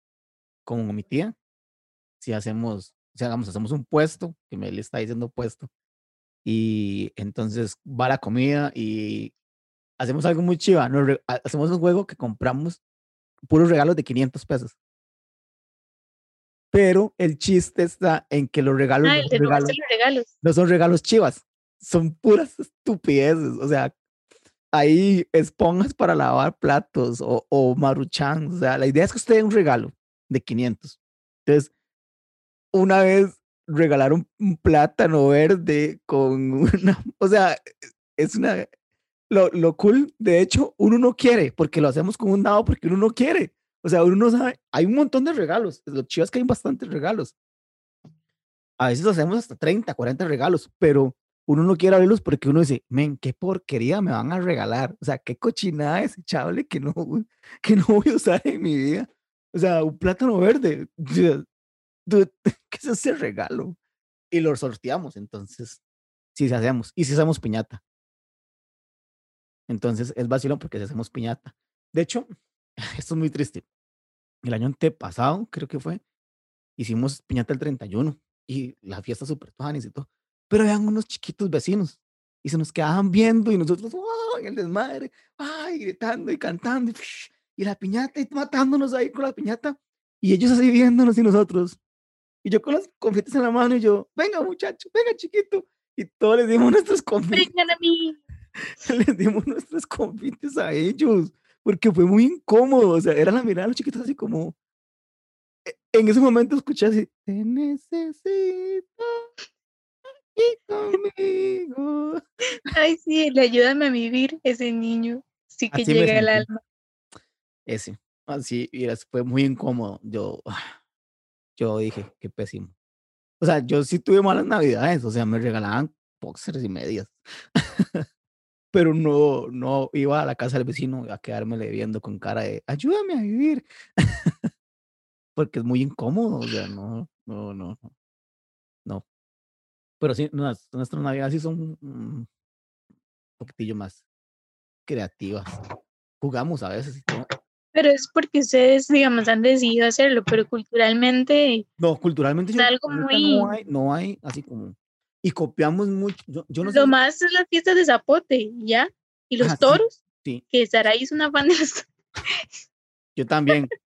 como mi tía, si hacemos, si hagamos, hacemos un puesto, que me le está diciendo puesto, Y entonces va la comida y hacemos algo muy chiva. nos hacemos un juego que compramos puros regalos de 500 pesos. Pero el chiste está en que los regalos,
Ah,
no son regalos,
los regalos.
no son regalos chivas, son puras estupideces. O sea, hay esponjas para lavar platos o, o maruchan. O sea, la idea es que usted dé un regalo de 500. Entonces, una vez regalaron un plátano verde con una, o sea, es una, lo, lo cool, de hecho, uno no quiere, porque lo hacemos con un dado porque uno no quiere. O sea, uno no sabe, hay un montón de regalos. Lo chido es que hay bastantes regalos. A veces hacemos hasta 30, 40 regalos, pero uno no quiere abrirlos porque uno dice, men, qué porquería me van a regalar. O sea, qué cochinada desechable que no, que no voy a usar en mi vida. O sea, un plátano verde. ¿Qué es ese regalo? Y lo sorteamos, entonces, sí, sí hacemos. Y si hacemos piñata. Entonces, es vacilón porque si hacemos piñata. De hecho, esto es muy triste. El año antepasado, creo que fue, hicimos piñata el 31 y la fiesta súper tuanis y todo. Pero eran unos chiquitos vecinos y se nos quedaban viendo y nosotros, ¡oh! en el desmadre, ¡ay! gritando y cantando y, y la piñata y matándonos ahí con la piñata y ellos así viéndonos y nosotros. Y yo con los confites en la mano y yo, venga muchacho, venga chiquito. Y todos les dimos nuestros confites,
Vengan a mí.
les dimos nuestros confites a ellos, porque fue muy incómodo. O sea, era la mirada de los chiquitos así como. e- En ese momento escuché así, te necesito aquí conmigo.
Ay, sí, le ayúdame a vivir ese niño. Sí que
Así
llega al alma.
Ese, así, y fue muy incómodo. Yo, yo dije, qué pésimo. O sea, yo sí tuve malas navidades, o sea, me regalaban boxers y medias. Pero no, no iba a la casa del vecino a quedármele viendo con cara de, ayúdame a vivir. Porque es muy incómodo, o sea, no, no, no, no. no. Pero sí, nuestras, nuestras navidades sí son un poquitillo más creativas. Jugamos a veces.
Pero es porque ustedes, digamos, han decidido hacerlo, pero culturalmente
No, culturalmente
Es
yo
algo
ahorita
muy-
no hay, no hay así como y copiamos mucho. Yo, yo no sé,
lo más es las fiestas de zapote, ¿ya? Y los
Ah,
toros,
sí,
que Saraí es una fan de los toros.
yo también.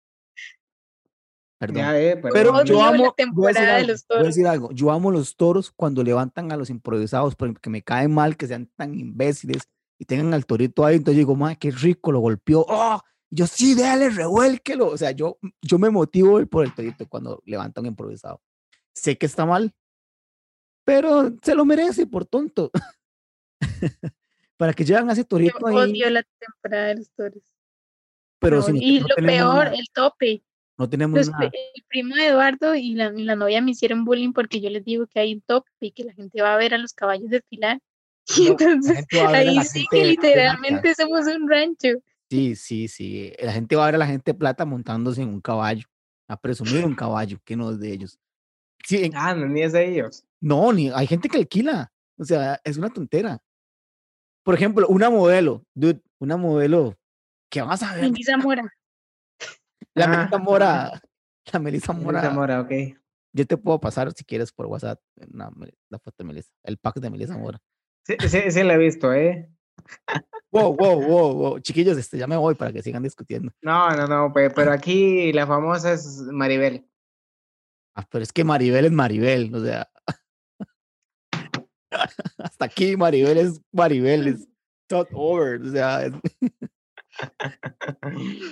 Perdón.
Ya, eh,
Pero yo amo,
temporada de
algo,
los
voy a
toros.
decir algo, yo amo los toros cuando levantan a los improvisados, porque me cae mal que sean tan imbéciles y tengan al torito ahí, entonces yo digo, madre, qué rico, lo golpeó, ¡oh! Yo, sí, déjale, revuélquelo, o sea, yo, yo me motivo por el torito cuando levanta un improvisado. Sé que está mal, pero se lo merece por tonto. Para que lleven a ese
Yo
torito ahí,
odio la temporada de los toros.
pero
No,
si
y
no
lo peor,
nada,
el tope.
no tenemos
Los
nada.
el primo de Eduardo y la, y la novia me hicieron bullying porque yo les digo que hay un tope y que la gente va a ver a los caballos desfilar. Y
No,
entonces ahí sí que
plata.
literalmente somos un rancho.
Sí, sí, sí. La gente va a ver a la gente plata montándose en un caballo, a presumir un caballo, que no es de ellos. Sí, en-
Ah, no, ni es de ellos.
no, ni hay gente que alquila. O sea, es una tontera. Por ejemplo, una modelo, dude, una modelo que vas a ver,
Mindy Zamora.
la
Ah,
Melissa Mora, la Melissa Mora.
Zamora, ok.
Yo te puedo pasar si quieres por WhatsApp una Mel- la foto de Melissa, el pack de Melissa Mora.
Sí, sí, sí la he visto, ¿eh?
Wow, wow, wow, wow. Chiquillos, este, ya me voy para que sigan discutiendo.
No, no, no, pe- pero aquí la famosa es Maribel.
Ah, pero es que Maribel es Maribel, o sea. Hasta aquí Maribel es Maribel, es tot over, o sea.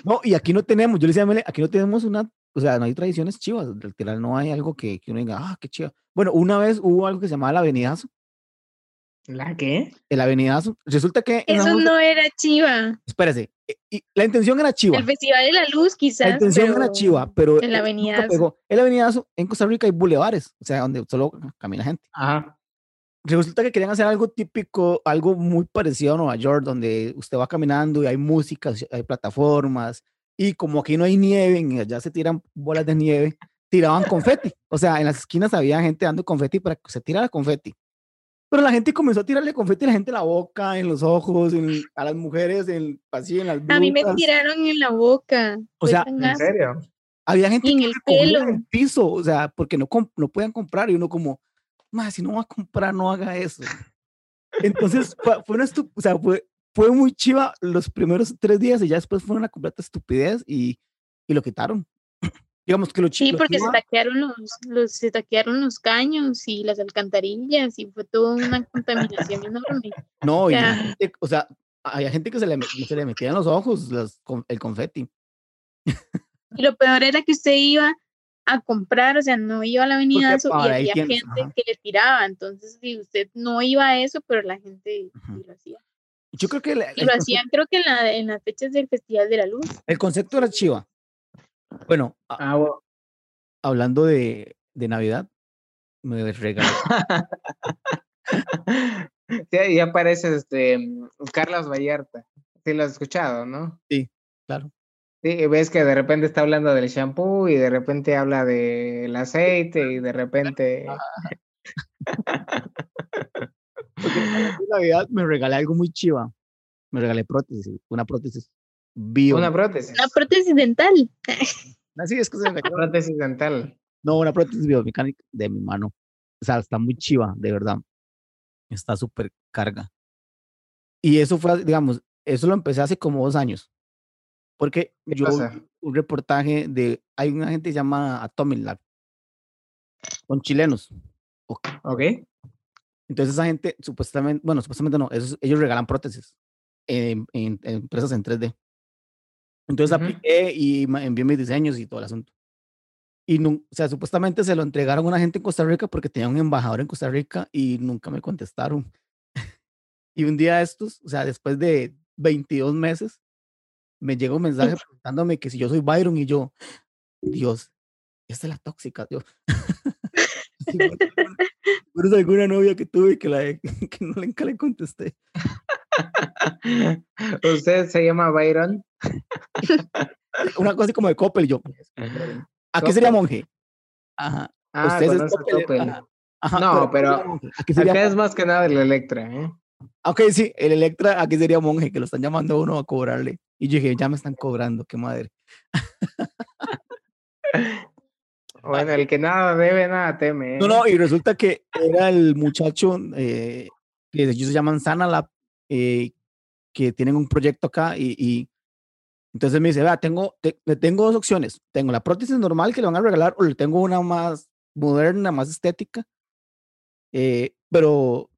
No, y aquí no tenemos, yo le decía a Mele, aquí no tenemos una, o sea, no hay tradiciones chivas, literal, no hay algo que, que uno diga, ah, qué chido. Bueno, una vez hubo algo que se llamaba el avenidazo,
¿La qué?
el avenidazo. Resulta que, en
Eso no era chiva.
espérese, eh, y la intención era chiva.
El Festival de la Luz, quizás.
La intención era
pero
chiva, pero
el
eh, nunca
avenidazo.
pegó. El avenidazo, en Costa Rica hay bulevares, o sea, donde solo camina gente.
Ajá.
resulta que querían hacer algo típico, algo muy parecido a Nueva York, donde usted va caminando y hay música, hay plataformas, y como aquí no hay nieve, y allá se tiran bolas de nieve, tiraban confeti. O sea, en las esquinas había gente dando confeti para que se tirara confeti. Pero la gente comenzó a tirarle confeti a la gente en la boca, en los ojos, en- a las mujeres, en, así en las
A mí me tiraron en la boca.
O sea,
¿En serio?
Había gente
en
que
el pelo.
del piso, o sea, porque no, no podían comprar, y uno como, más si no va a comprar, no haga eso. Entonces, fue, fue una o sea, fue, fue muy chiva los primeros tres días y ya después fue una completa estupidez y, y lo quitaron. Digamos que lo chi-
Sí, porque se taquearon los, los, se taquearon los caños y las alcantarillas y fue toda una contaminación enorme.
No, gente, o sea, había gente que se le, se le metía en los ojos las el confeti.
Y lo peor era que usted iba a comprar, o sea, no iba a la avenida y
ahí
había gente
ajá.
que le tiraba. Entonces, si usted no iba a eso, pero la gente sí lo hacía.
Yo creo que
Y lo hacían, creo que en, la, en las fechas del Festival de la Luz.
el concepto era chiva. Bueno,
Ah,
hablando de, de Navidad, me regaló.
Sí, ya aparece este mm, Carlos Vallarta. Sí lo has escuchado, ¿no?
claro.
Sí, ves que de repente está hablando del shampoo y de repente habla del aceite y de repente
Porque en Navidad me regalé algo muy chiva. Me regalé prótesis, una prótesis bio.
una prótesis.
Una prótesis dental.
Así es que se me
prótesis dental.
No, una prótesis biomecánica de mi mano. O sea, está muy chiva, de verdad. Está súper carga. Y eso fue, digamos, eso lo empecé hace como dos años. Porque
¿Qué
yo
pasa?
vi un reportaje de, hay una gente que se llama Atomic Lab, con chilenos.
¿Ok?
Entonces esa gente, supuestamente, bueno, supuestamente no, esos- ellos regalan prótesis en, en- en empresas en 3D. Entonces
Ujú.
apliqué y envié mis diseños y todo el asunto. Y, nun- o sea, supuestamente se lo entregaron a una gente en Costa Rica porque tenía un embajador en Costa Rica y nunca me contestaron. y un día estos, o sea, después de 22 meses, me llega un mensaje preguntándome que si yo soy Byron y yo, Dios, esta es la tóxica, Dios. Pero es alguna novia que tuve que, la, que no, nunca le contesté.
¿Usted se llama Byron?
Una cosa así como de Coppel, yo. ¿A qué sería monje? Ajá.
Ah,
Ustedes es
conoce
Coppel,
Coppel.
ajá, ajá,
No,
¿a qué
pero
sería monje? ¿A qué sería
Acá es más que nada el Electra, ¿eh?
Ok, sí, el Electra, aquí sería monje, que lo están llamando a uno a cobrarle. Y yo dije, ya me están cobrando, qué madre.
Bueno, el que nada debe, nada teme.
No,
¿eh?
no, y resulta que era el muchacho eh, que ellos se llaman Sanalab, eh, que tienen un proyecto acá y, y entonces me dice, vea, tengo, te- tengo dos opciones. Tengo la prótesis normal que le van a regalar o le tengo una más moderna, más estética. Eh, pero, o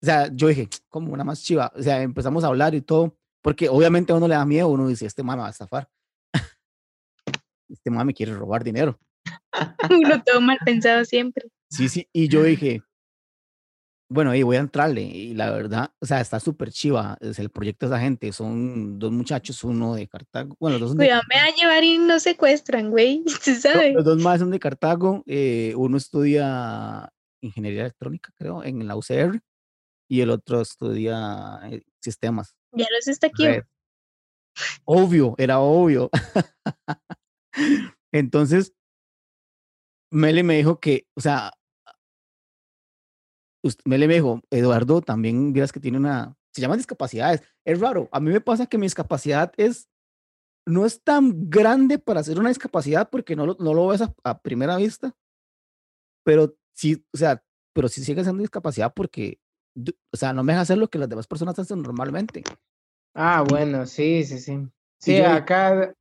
sea, yo dije, como una más chiva. O sea, empezamos a hablar y todo, porque obviamente a uno le da miedo, uno dice, este mame va a estafar. este mame quiere robar dinero.
Uno todo mal pensado siempre.
Sí, sí, y yo dije, bueno, ahí voy a entrarle. Y la verdad, o sea, está súper chiva. Es el proyecto de esa gente. Son dos muchachos, uno de Cartago. Bueno, los dos
Cuidado, me va a llevar y no secuestran, güey. ¿Se
No,
sabe?
los dos más son de Cartago. eh, uno estudia ingeniería electrónica, creo, en la UCR. Y el otro estudia eh, sistemas.
Ya los está aquí.
red. Obvio, era obvio. Entonces, Mele me dijo que, o sea, us- Mele me dijo, Eduardo, también vieras que tiene una, se llaman discapacidades. Es raro, a mí me pasa que mi discapacidad es, no es tan grande para ser una discapacidad porque no lo, no lo ves a, a primera vista, pero sí, o sea, pero sí sigue siendo discapacidad porque, o sea, no me deja hacer lo que las demás personas hacen normalmente.
Ah, bueno, sí, sí, sí. Sí,
yo-
acá,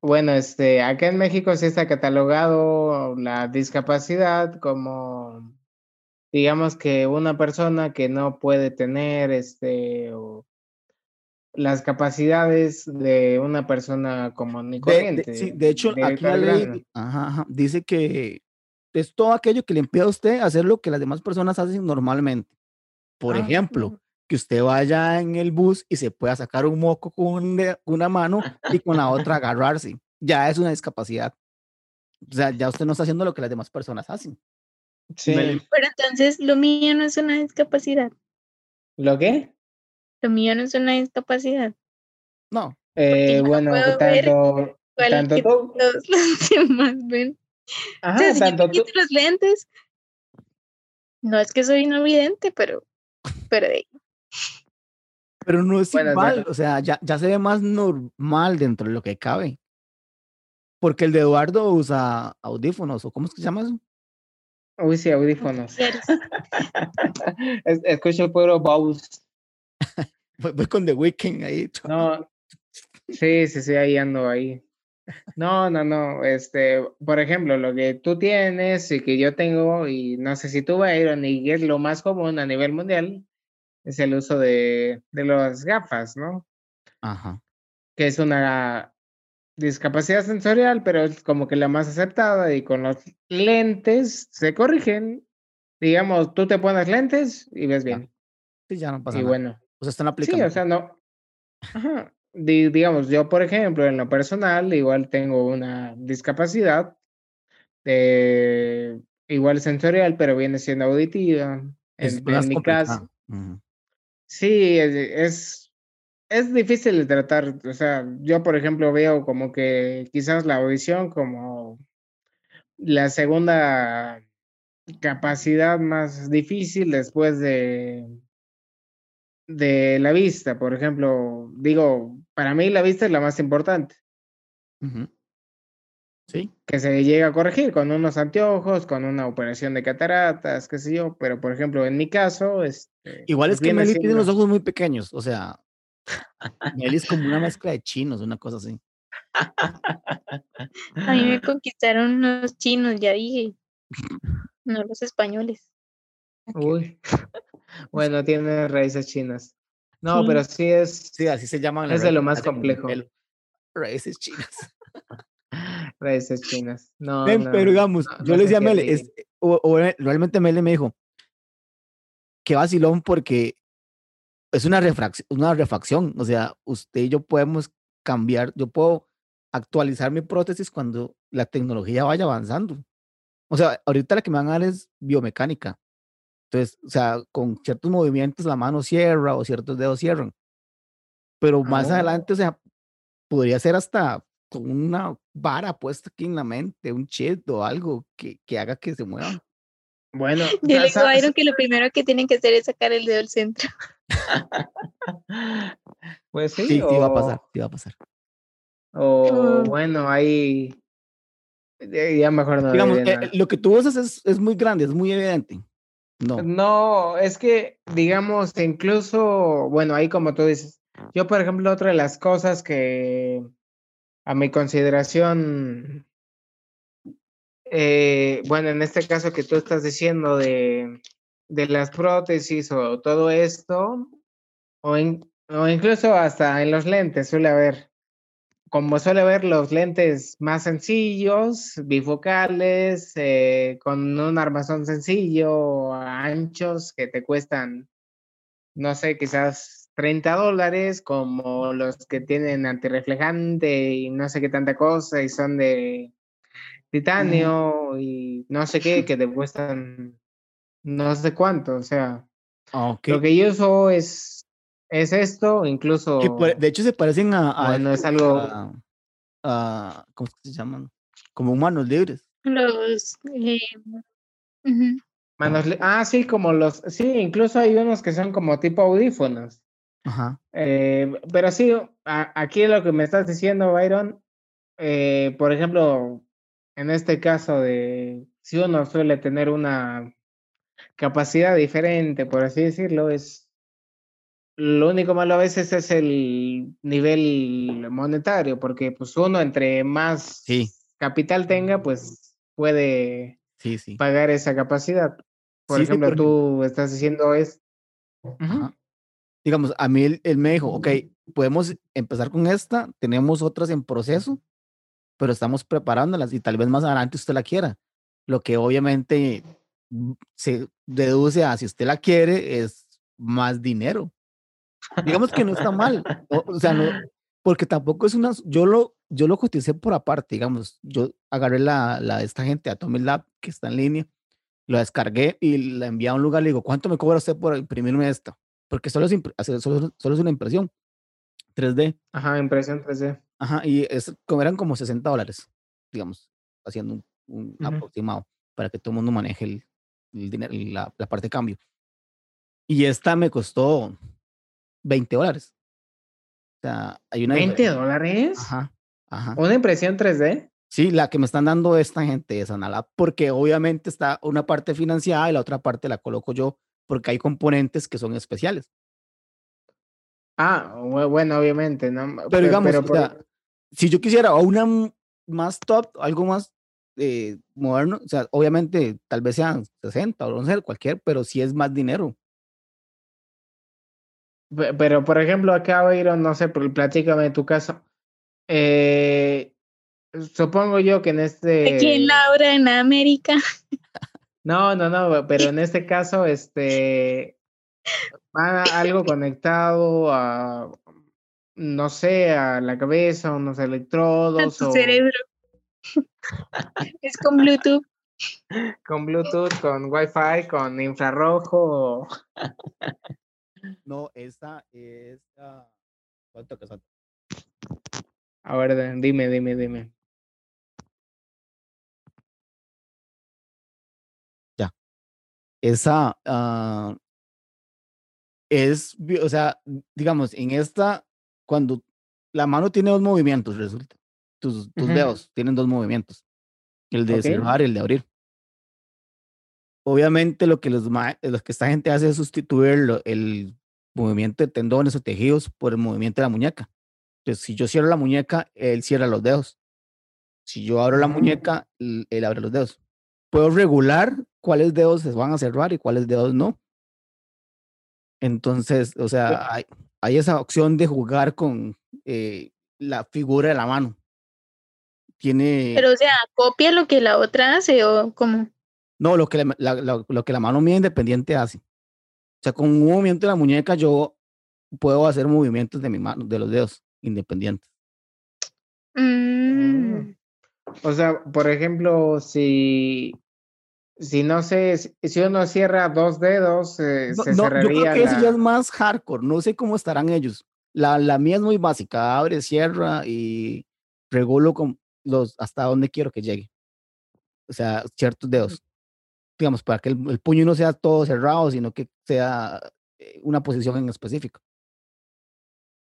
bueno, este, acá en México sí está catalogado la discapacidad como, digamos que una persona que no puede tener, este, o las capacidades de una persona común y
De, de-
corriente.
sí, de hecho, aquí la ley
grano.
ajá, ajá, dice que es todo aquello que le impide a usted hacer lo que las demás personas hacen normalmente. Por
Ah,
ejemplo, que usted vaya en el bus y se pueda sacar un moco con una mano y con la otra agarrarse. Ya es una discapacidad. O sea, ya usted no está haciendo lo que las demás personas hacen.
Sí.
Pero entonces lo mío no es una discapacidad.
¿Lo qué?
Lo mío no es una discapacidad.
No,
Eh,
no
bueno, tanto,
Igual
tanto
que
tú,
todos los demás ven. O
ajá,
sea, si
tanto tú,
quito los lentes, no es que soy no vidente, pero, pero de-
pero no es
Bueno, o sea-
igual. O sea, ya, ya se ve más normal dentro de lo que cabe. Porque el de Eduardo usa audífonos, o ¿cómo es que se llama eso?
Uy, sí, audífonos. Escucho puro.
Voy, voy con The Weeknd ahí.
No, sí, sí, sí, ahí ando ahí. No, no, no. Este, por ejemplo, lo que tú tienes y que yo tengo, y no sé si tú, Byron, y es lo más común a nivel mundial, es el uso de, de las gafas, ¿no?
Ajá.
Que es una discapacidad sensorial, pero es como que la más aceptada y con los lentes se corrigen. Digamos, tú te pones lentes y ves bien.
Sí, ya no pasa
Y
nada.
bueno.
Sea, están
Sí,
aplicando.
o sea, no. Ajá. Di- digamos, yo, por ejemplo, en lo personal, igual tengo una discapacidad, eh, igual sensorial, pero viene siendo auditiva.
es
En, en mi caso, sí, es, es, es difícil de tratar. O sea, yo, por ejemplo, veo como que quizás la audición como la segunda capacidad más difícil después de, de la vista, por ejemplo, digo, para mí la vista es la más importante.
Sí,
que se llega a corregir con unos anteojos, con una operación de cataratas, qué sé yo, pero por ejemplo, en mi caso, este,
igual
pues
es que Meli tiene los
siendo-
ojos muy pequeños. O sea, Meli es como una mezcla de chinos, una cosa así.
A mí me conquistaron los chinos, ya dije. No los españoles.
Uy, bueno, tiene raíces chinas. No,
Sí.
pero sí es
Sí, así se llaman.
Es de lo más complejo.
Raíces chinas.
raíces chinas. No,
Ven,
no,
pero digamos,
no,
yo
no
le decía a Mele, es, o, o realmente Mele me dijo, que vacilón porque es una refracción, una refacción, o sea, usted y yo podemos cambiar, yo puedo actualizar mi prótesis cuando la tecnología vaya avanzando. O sea, ahorita la que me van a dar es biomecánica. Entonces, o sea, con ciertos movimientos la mano cierra o ciertos dedos cierran. Pero más
Oh.
adelante, o sea, podría ser hasta con una vara puesta aquí en la mente, un chip o algo que, que haga que se mueva.
Bueno,
Yo le digo a Iron que lo primero que tienen que hacer es sacar el dedo del centro.
Pues sí,
Sí, sí va a
o-
pasar, sí va a pasar.
O
Mm.
bueno, ahí ya mejor no
Digamos, eh, lo que tú usas es, es muy grande, es muy evidente. No.
No, es que, digamos, incluso, bueno, ahí como tú dices, yo, por ejemplo, otra de las cosas que a mi consideración, eh, bueno, en este caso que tú estás diciendo de, de las prótesis o todo esto, o, in- incluso hasta en los lentes suele haber, como suele haber los lentes más sencillos, bifocales, eh, con un armazón sencillo, anchos, que te cuestan, no sé, quizás 30 dólares, como los que tienen antirreflejante y no sé qué tanta cosa, y son de titanio y no sé qué, que te cuestan no sé cuánto, o sea,
Ah, ok.
lo que yo uso es, es esto, incluso...
Que por- de hecho, se parecen a. a
Bueno, es algo-
a- a- ¿Cómo se llaman? Como manos libres.
Los. eh.
Manos li- ah, sí, como los, sí, incluso hay unos que son como tipo audífonos.
Ajá.
Eh, pero sí, a- aquí lo que me estás diciendo, Byron, eh, por ejemplo, en este caso de si uno suele tener una capacidad diferente, por así decirlo, es lo único malo a veces es el nivel monetario, porque pues uno entre más
Sí.
capital tenga, pues puede
Sí, sí.
pagar esa capacidad. Por ejemplo,
por
tú estás diciendo es...
Ajá. Digamos, a mí él, él me dijo, ok, podemos empezar con esta, tenemos otras en proceso, pero estamos preparándolas y tal vez más adelante usted la quiera. Lo que obviamente mm, se deduce a si usted la quiere es más dinero. Digamos que no está mal, o, o sea, no, porque tampoco es una, yo lo, yo lo coticé por aparte, digamos, yo agarré la, la de esta gente, Atomic Lab, que está en línea, lo descargué y la envié a un lugar, le digo, ¿cuánto me cobra usted por imprimirme esta? Porque solo es, solo, solo es una impresión 3D.
Ajá, impresión 3D.
Ajá, y es, eran como 60 dólares, digamos, haciendo un, aproximado para que todo el mundo maneje el, el dinero, la, la parte de cambio. Y esta me costó 20 dólares. O sea, hay una...
¿20
diferencia.
dólares?
Ajá, ajá.
¿Una impresión 3D?
Sí, la que me están dando esta gente es Analab, porque obviamente está una parte financiada y la otra parte la coloco yo, porque hay componentes que son especiales.
Ah, bu- bueno, obviamente, ¿no?
Pero
Pe-
digamos,
pero
o
por-
sea, si yo quisiera una más top, algo más eh, moderno, o sea, obviamente tal vez sean 60 o no sé, cualquier, pero sí es más dinero.
Pe- Pero, por ejemplo, acá, Byron, no sé, pl- platícame tu caso. Eh, supongo yo que en este...
Aquí en Laura, en América.
No, no, no, pero en este caso, este, va algo conectado a, no sé, a la cabeza, unos
a
electrodos
tu
o
cerebro. es con Bluetooth.
con Bluetooth, con Wi-Fi, con infrarrojo.
No, esta es... ¿cuánto que?
A ver, dime, dime, dime.
Esa ah, es, o sea, digamos, en esta, cuando la mano tiene dos movimientos, resulta. Tus, tus dedos tienen dos movimientos. El de cerrar y el de abrir. Obviamente lo que los, lo que esta gente hace es sustituir lo- el movimiento de tendones o tejidos por el movimiento de la muñeca. Entonces, si yo cierro la muñeca, él cierra los dedos. Si yo abro la
Ujú.
muñeca, él abre los dedos. Puedo regular cuáles dedos se van a cerrar y cuáles dedos no. Entonces, o sea, hay, hay esa opción de jugar con eh, la figura de la mano. Tiene,
Pero, o sea, copia lo que la otra hace o como.
no, lo que la, la- la- lo que la mano mía independiente hace. O sea, con un movimiento de la muñeca yo puedo hacer movimientos de mi mano, de los dedos independientes.
Mm,
O sea, por ejemplo, si, si no sé, si uno cierra dos dedos, eh,
No,
se
no, yo creo
cerraría
que eso ya es más hardcore. No sé cómo estarán ellos. La, la mía es muy básica. Abre, cierra y regulo con los hasta donde quiero que llegue. O sea, ciertos dedos. Digamos, para que el, el puño no sea todo cerrado, sino que sea eh, una posición en específico.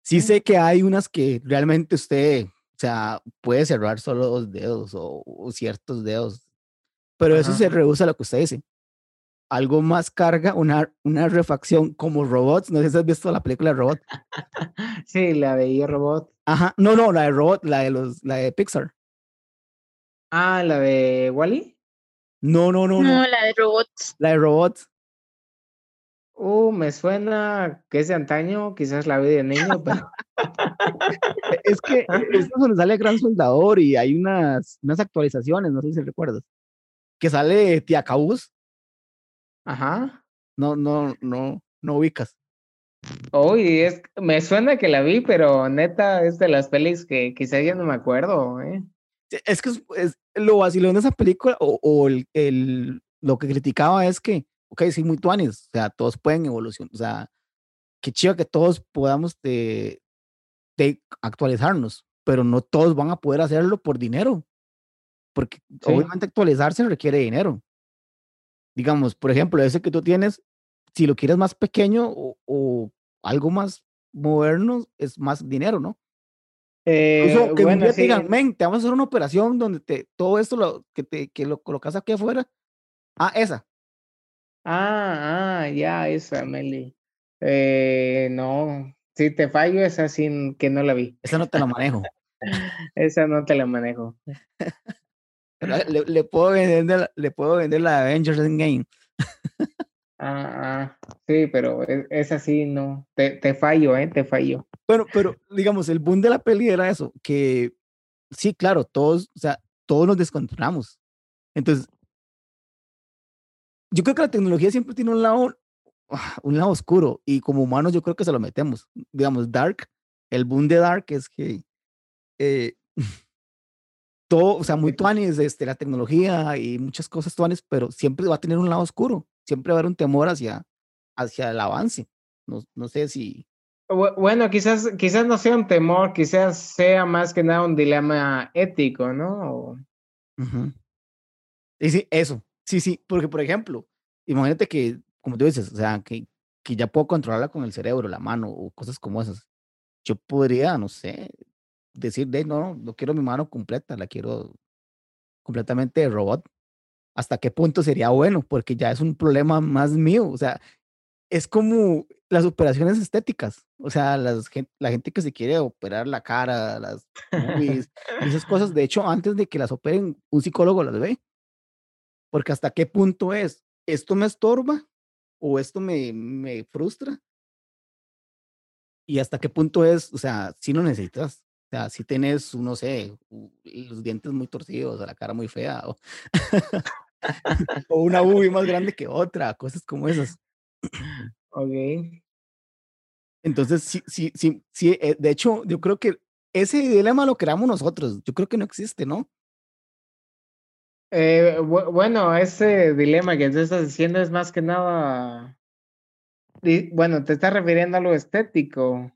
Sí
Mm.
sé que hay unas que realmente usted, o sea, puede cerrar solo dos dedos o, o ciertos dedos, pero eso se reduce a lo que usted dice. Algo más carga, una, una refacción como robots. No sé si has visto la película de robot.
Sí, la de iRobot.
Ajá, no, no, la de robot, la de los, la de Pixar.
Ah, la de Wally.
No, no, no,
no,
no,
la de robots.
la de robots.
Uh, me suena que es de antaño, quizás la vi de niño, pero
Es que es es donde sale Gran Soldador y hay unas, unas actualizaciones, no sé si recuerdas. Que sale Tía Cabuz.
ajá.
No, no, no, no ubicas.
Uy, es, me suena que la vi, pero neta es de las pelis que quizás ya no me acuerdo, ¿eh?
Es que es, es- lo vacilón de esa película, o, o el, el- lo que criticaba es que, ok, sí, muy tuanes, o sea, todos pueden evolucionar, o sea, qué chido que todos podamos de, de actualizarnos, pero no todos van a poder hacerlo por dinero, porque
Sí.
obviamente actualizarse requiere dinero. Digamos, por ejemplo, ese que tú tienes, si lo quieres más pequeño o, o algo más moderno, es más dinero, ¿no?
Eh,
Incluso que un
bueno,
día te
sí.
digan, men, te vamos a hacer una operación donde te, todo esto lo, que, te, que lo colocas aquí afuera. Ah, esa.
Ah, ah, ya, esa, Meli. Eh, no, si te fallo, esa sí que no la vi.
Esa no te la manejo.
Esa no te la manejo.
Pero Le, le puedo vender le puedo vender la Avengers Endgame.
Ah, ah, sí, pero e- esa sí no. Te, te fallo, ¿eh? Te fallo.
Bueno, pero digamos, el boom de la peli era eso, que sí, claro, todos, o sea, todos nos descontrolamos. Entonces, yo creo que la tecnología siempre tiene un lado, ah, un lado oscuro y como humanos yo creo que se lo metemos. Digamos, Dark, el boom de Dark es que eh, todo, o sea, muy
Sí.
tuanis, este, la tecnología y muchas cosas tuanis, pero siempre va a tener un lado oscuro, siempre va a haber un temor hacia, hacia el avance. No, no sé si...
Bu- Bueno, quizás, quizás no sea un temor, quizás sea más que nada un dilema ético, ¿no? O-
Ujú. Y sí, eso, sí, sí, porque por ejemplo, imagínate que, como tú dices, o sea, que, que ya puedo controlarla con el cerebro, la mano o cosas como esas. Yo podría, no sé, decir, de no, no quiero mi mano completa, la quiero completamente de robot. ¿Hasta qué punto sería bueno? Porque ya es un problema más mío. O sea, es como las operaciones estéticas. O sea, las, la gente que se quiere operar la cara, las boobies, y esas cosas. De hecho, antes de que las operen, un psicólogo las ve. Porque hasta qué punto es, ¿esto me estorba? ¿O esto me, me frustra? Y hasta qué punto es, o sea, si no necesitas. O sea, si tienes, no sé, los dientes muy torcidos, la cara muy fea, o, o una boobie más grande que otra, cosas como esas.
Ok.
Entonces, sí, sí, sí, sí, eh, de hecho, yo creo que ese dilema lo creamos nosotros. Yo creo que no existe, ¿no?
Eh, bu- bueno, ese dilema que tú estás diciendo es más que nada. Bueno, te estás refiriendo a lo estético.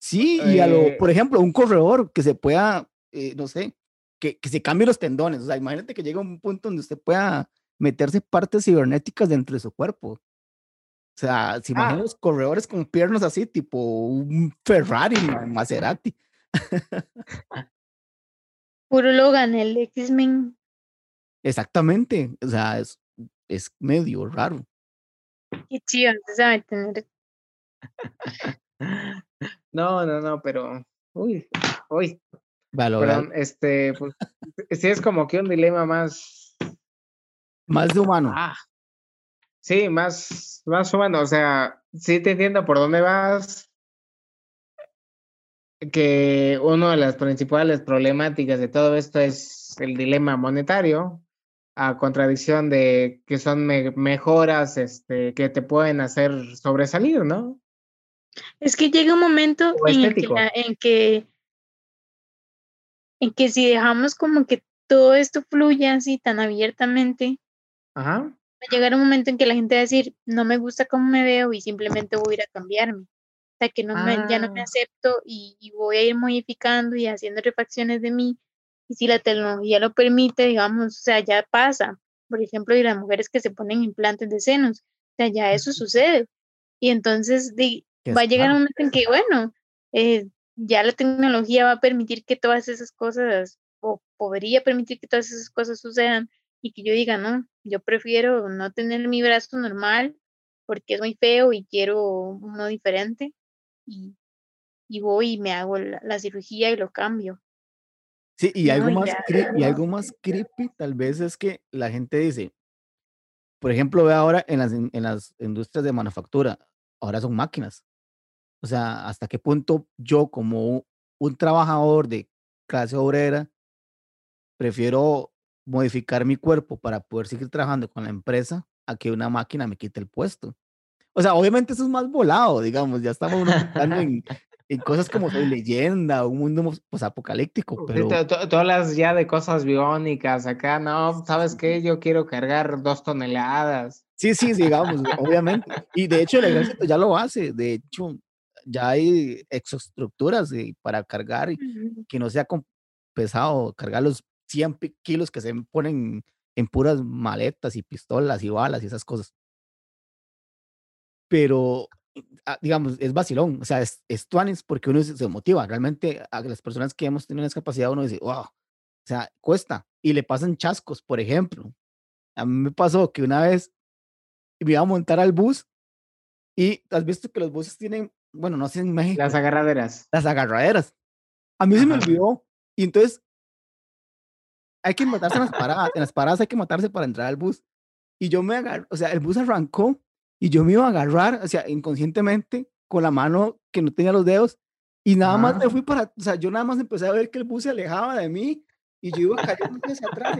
Sí, y a lo,
Eh,
por ejemplo, un corredor que se pueda, eh, no sé, que, que se cambie los tendones. O sea, imagínate que llega un punto donde usted pueda meterse partes cibernéticas dentro de su cuerpo. O sea, se imaginan
Ah,
los corredores con piernas así, tipo un Ferrari, ma- Maserati.
Puro Logan, el X-Men.
Exactamente. O sea, es, es medio raro.
Qué chido, tener.
No, no, no, pero. Uy, uy,
vale,
perdón, este, pues, sí es como que un dilema más.
Más de humano.
Ah, sí, más, más humano. O sea, sí te entiendo por dónde vas. Que una de las principales problemáticas de todo esto es el dilema monetario, a contradicción de que son me- mejoras este, que te pueden hacer sobresalir, ¿no?
Es que llega un momento en el que, la- en que en que si dejamos como que todo esto fluya así tan abiertamente,
Ajá.
va a llegar un momento en que la gente va a decir, no me gusta cómo me veo y simplemente voy a ir a cambiarme. O sea, que no me, ya no me
Ah.
acepto y, y voy a ir modificando y haciendo refacciones de mí. Y si la tecnología lo permite, digamos, o sea, ya pasa. Por ejemplo, y las mujeres que se ponen implantes de senos, o sea, ya eso sucede. Y entonces
que
va a llegar un momento en que, bueno, eh, ya la tecnología va a permitir que todas esas cosas, o podría permitir que todas esas cosas sucedan y que yo diga, no, yo prefiero no tener mi brazo normal porque es muy feo y quiero uno diferente y, y voy y me hago la, la cirugía y lo cambio.
Sí, y algo
No,
más
ya.
cre- y algo más creepy tal vez es que la gente dice, por ejemplo, ve ahora en las, en las industrias de manufactura, ahora son máquinas. O sea, hasta qué punto yo como un, trabajador de clase obrera prefiero modificar mi cuerpo para poder seguir trabajando con la empresa a que una máquina me quite el puesto. O sea, obviamente eso es más volado, digamos, ya estamos en, en cosas como Soy Leyenda, un mundo mos- posapocalíptico,
Sí,
pero...
tú hablas ya de cosas biónicas acá, no, ¿sabes qué? Yo quiero cargar dos toneladas.
Sí, sí, digamos, obviamente. Y de hecho el ejército ya lo hace. De hecho, ya hay exoestructuras eh, para cargar y
Ujú.
que no sea pesado cargar los 100 pi- kilos que se ponen en puras maletas y pistolas y balas y esas cosas. Pero, ah, digamos, es vacilón. O sea, es, es tuanis porque uno se, se motiva. Realmente a las personas que hemos tenido una discapacidad, uno dice, wow, o sea, cuesta. Y le pasan chascos, por ejemplo. A mí me pasó que una vez me iba a montar al bus y has visto que los buses tienen, bueno, no sé en México,
Las agarraderas.
las agarraderas. A mí se me
Ajá.
olvidó y entonces hay que matarse en las paradas, en las paradas hay que matarse para entrar al bus. Y yo me agarré, o sea, el bus arrancó y yo me iba a agarrar, o sea, inconscientemente con la mano que no tenía los dedos y nada más me
Ajá.
fui para, o sea, yo nada más empecé a ver que el bus se alejaba de mí y yo iba cayendo hacia atrás.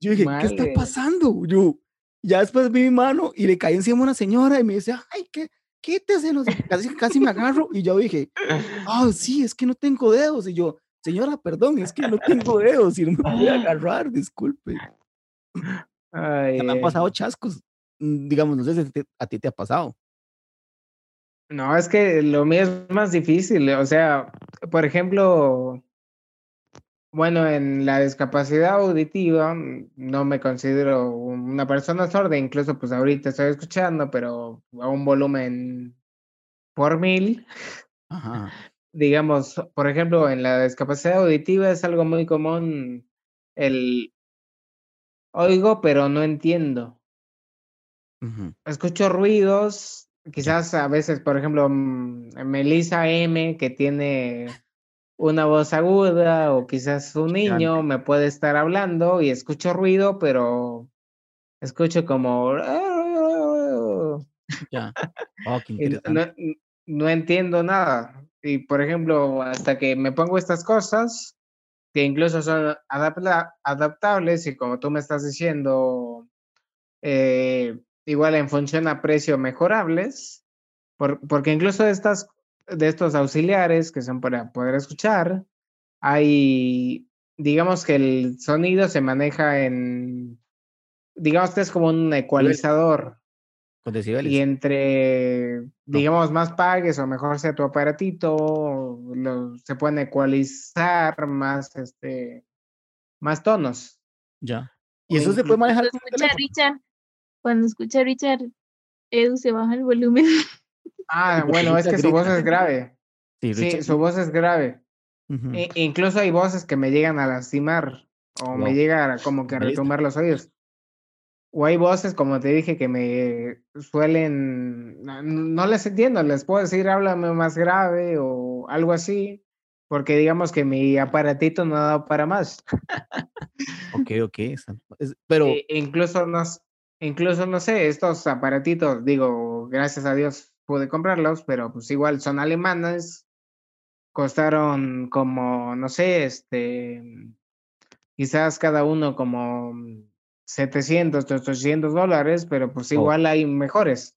Yo dije, ¿qué está
Madre.
pasando? Yo, ya después vi mi mano y le caí encima a una señora y me dice, ay, ¿qué? Quítese, no sé, casi, casi me agarro y yo dije, ah, sí, es que no tengo dedos. Y yo, señora, perdón, es que no tengo dedos y no me pude agarrar, disculpe.
Ay,
me han pasado chascos. mm, Digamos, no sé si te- a ti te ha pasado.
No, es que lo mío es más difícil. O sea, por ejemplo, bueno, en la discapacidad auditiva mm, no me considero una persona sorda, incluso pues ahorita estoy escuchando, pero a un volumen por mil.
Ajá.
digamos, por ejemplo, en la discapacidad auditiva es algo muy común el oigo, pero no entiendo. Escucho ruidos, quizás a veces, por ejemplo, mm, Melissa M, que tiene una voz aguda, o quizás un niño me puede estar hablando y escucho ruido, pero escucho como...
Ya. Oh,
no, no entiendo nada. Y por ejemplo, hasta que me pongo estas cosas, que incluso son adapta- adaptables, y como tú me estás diciendo, eh, igual en función a precio mejorables, por- porque incluso estas, de estos auxiliares que son para poder escuchar, hay, digamos que el sonido se maneja en, digamos que es como un ecualizador.
Con decibeles.
Y entre, digamos, más pagues o mejor sea tu aparatito, lo- se pueden ecualizar más, este, más tonos.
Ya. Y eso se puede manejar
Cuando escucha. Richard, cuando escucha Richard, Edu se baja el volumen.
Ah, bueno, es que su voz es grave.
Sí,
su voz es grave. I- incluso hay voces que me llegan a lastimar o me llega a como que a retumbar los oídos. O hay voces, como te dije, que me suelen, no, no les entiendo, les puedo decir háblame más grave o algo así, porque digamos que mi aparatito no ha dado para más.
Ok, ok. Pero,
E- incluso, no, s- incluso, no sé, estos aparatitos, digo, gracias a Dios pude comprarlos, pero pues igual son alemanes, costaron como, no sé, este, quizás cada uno como 700, 800 dólares, pero pues
Oh.
igual hay mejores.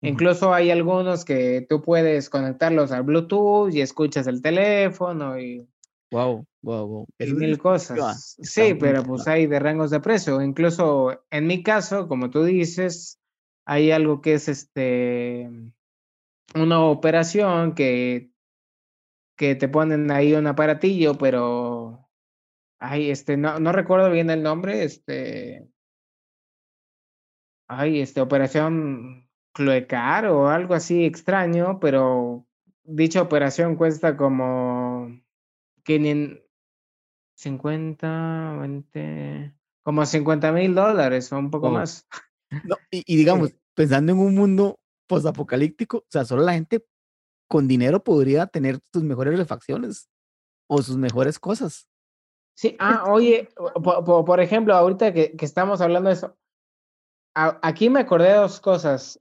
Incluso hay algunos que tú puedes conectarlos al Bluetooth y escuchas el teléfono y,
wow, wow, wow.
y mil cosas. Sí, pero pues hay de rangos de precio. Incluso en mi caso, como tú dices, hay algo que es este una operación que, que te ponen ahí un aparatillo, pero ay, este, no, no recuerdo bien el nombre, este, ay, este, operación Cloecar o algo así extraño, pero dicha operación cuesta como 500, 50, 20, como 50 mil dólares o un poco
Wow.
más.
No, y, y digamos, pensando en un mundo postapocalíptico, o sea, solo la gente con dinero podría tener sus mejores refacciones o sus mejores cosas.
Sí, ah, oye, po- po- por, ejemplo, ahorita que, que estamos hablando de eso, a- aquí me acordé de dos cosas.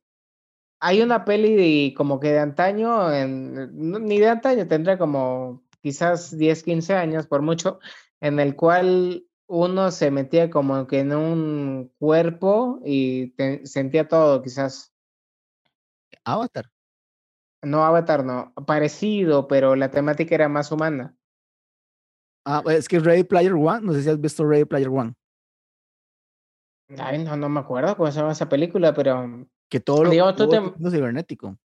Hay una peli de, como que de antaño, en, no, ni de antaño, tendrá como quizás 10, 15 años por mucho, en el cual uno se metía como que en un cuerpo y te- sentía todo, quizás.
Avatar.
No Avatar, no, parecido, pero la temática era más humana.
Ah, es que Ready Player One, no sé si has visto Ready Player One,
Ay, no, no me acuerdo cómo se llama esa película, pero
que todo lo
Digamos, tú te-
cibernético.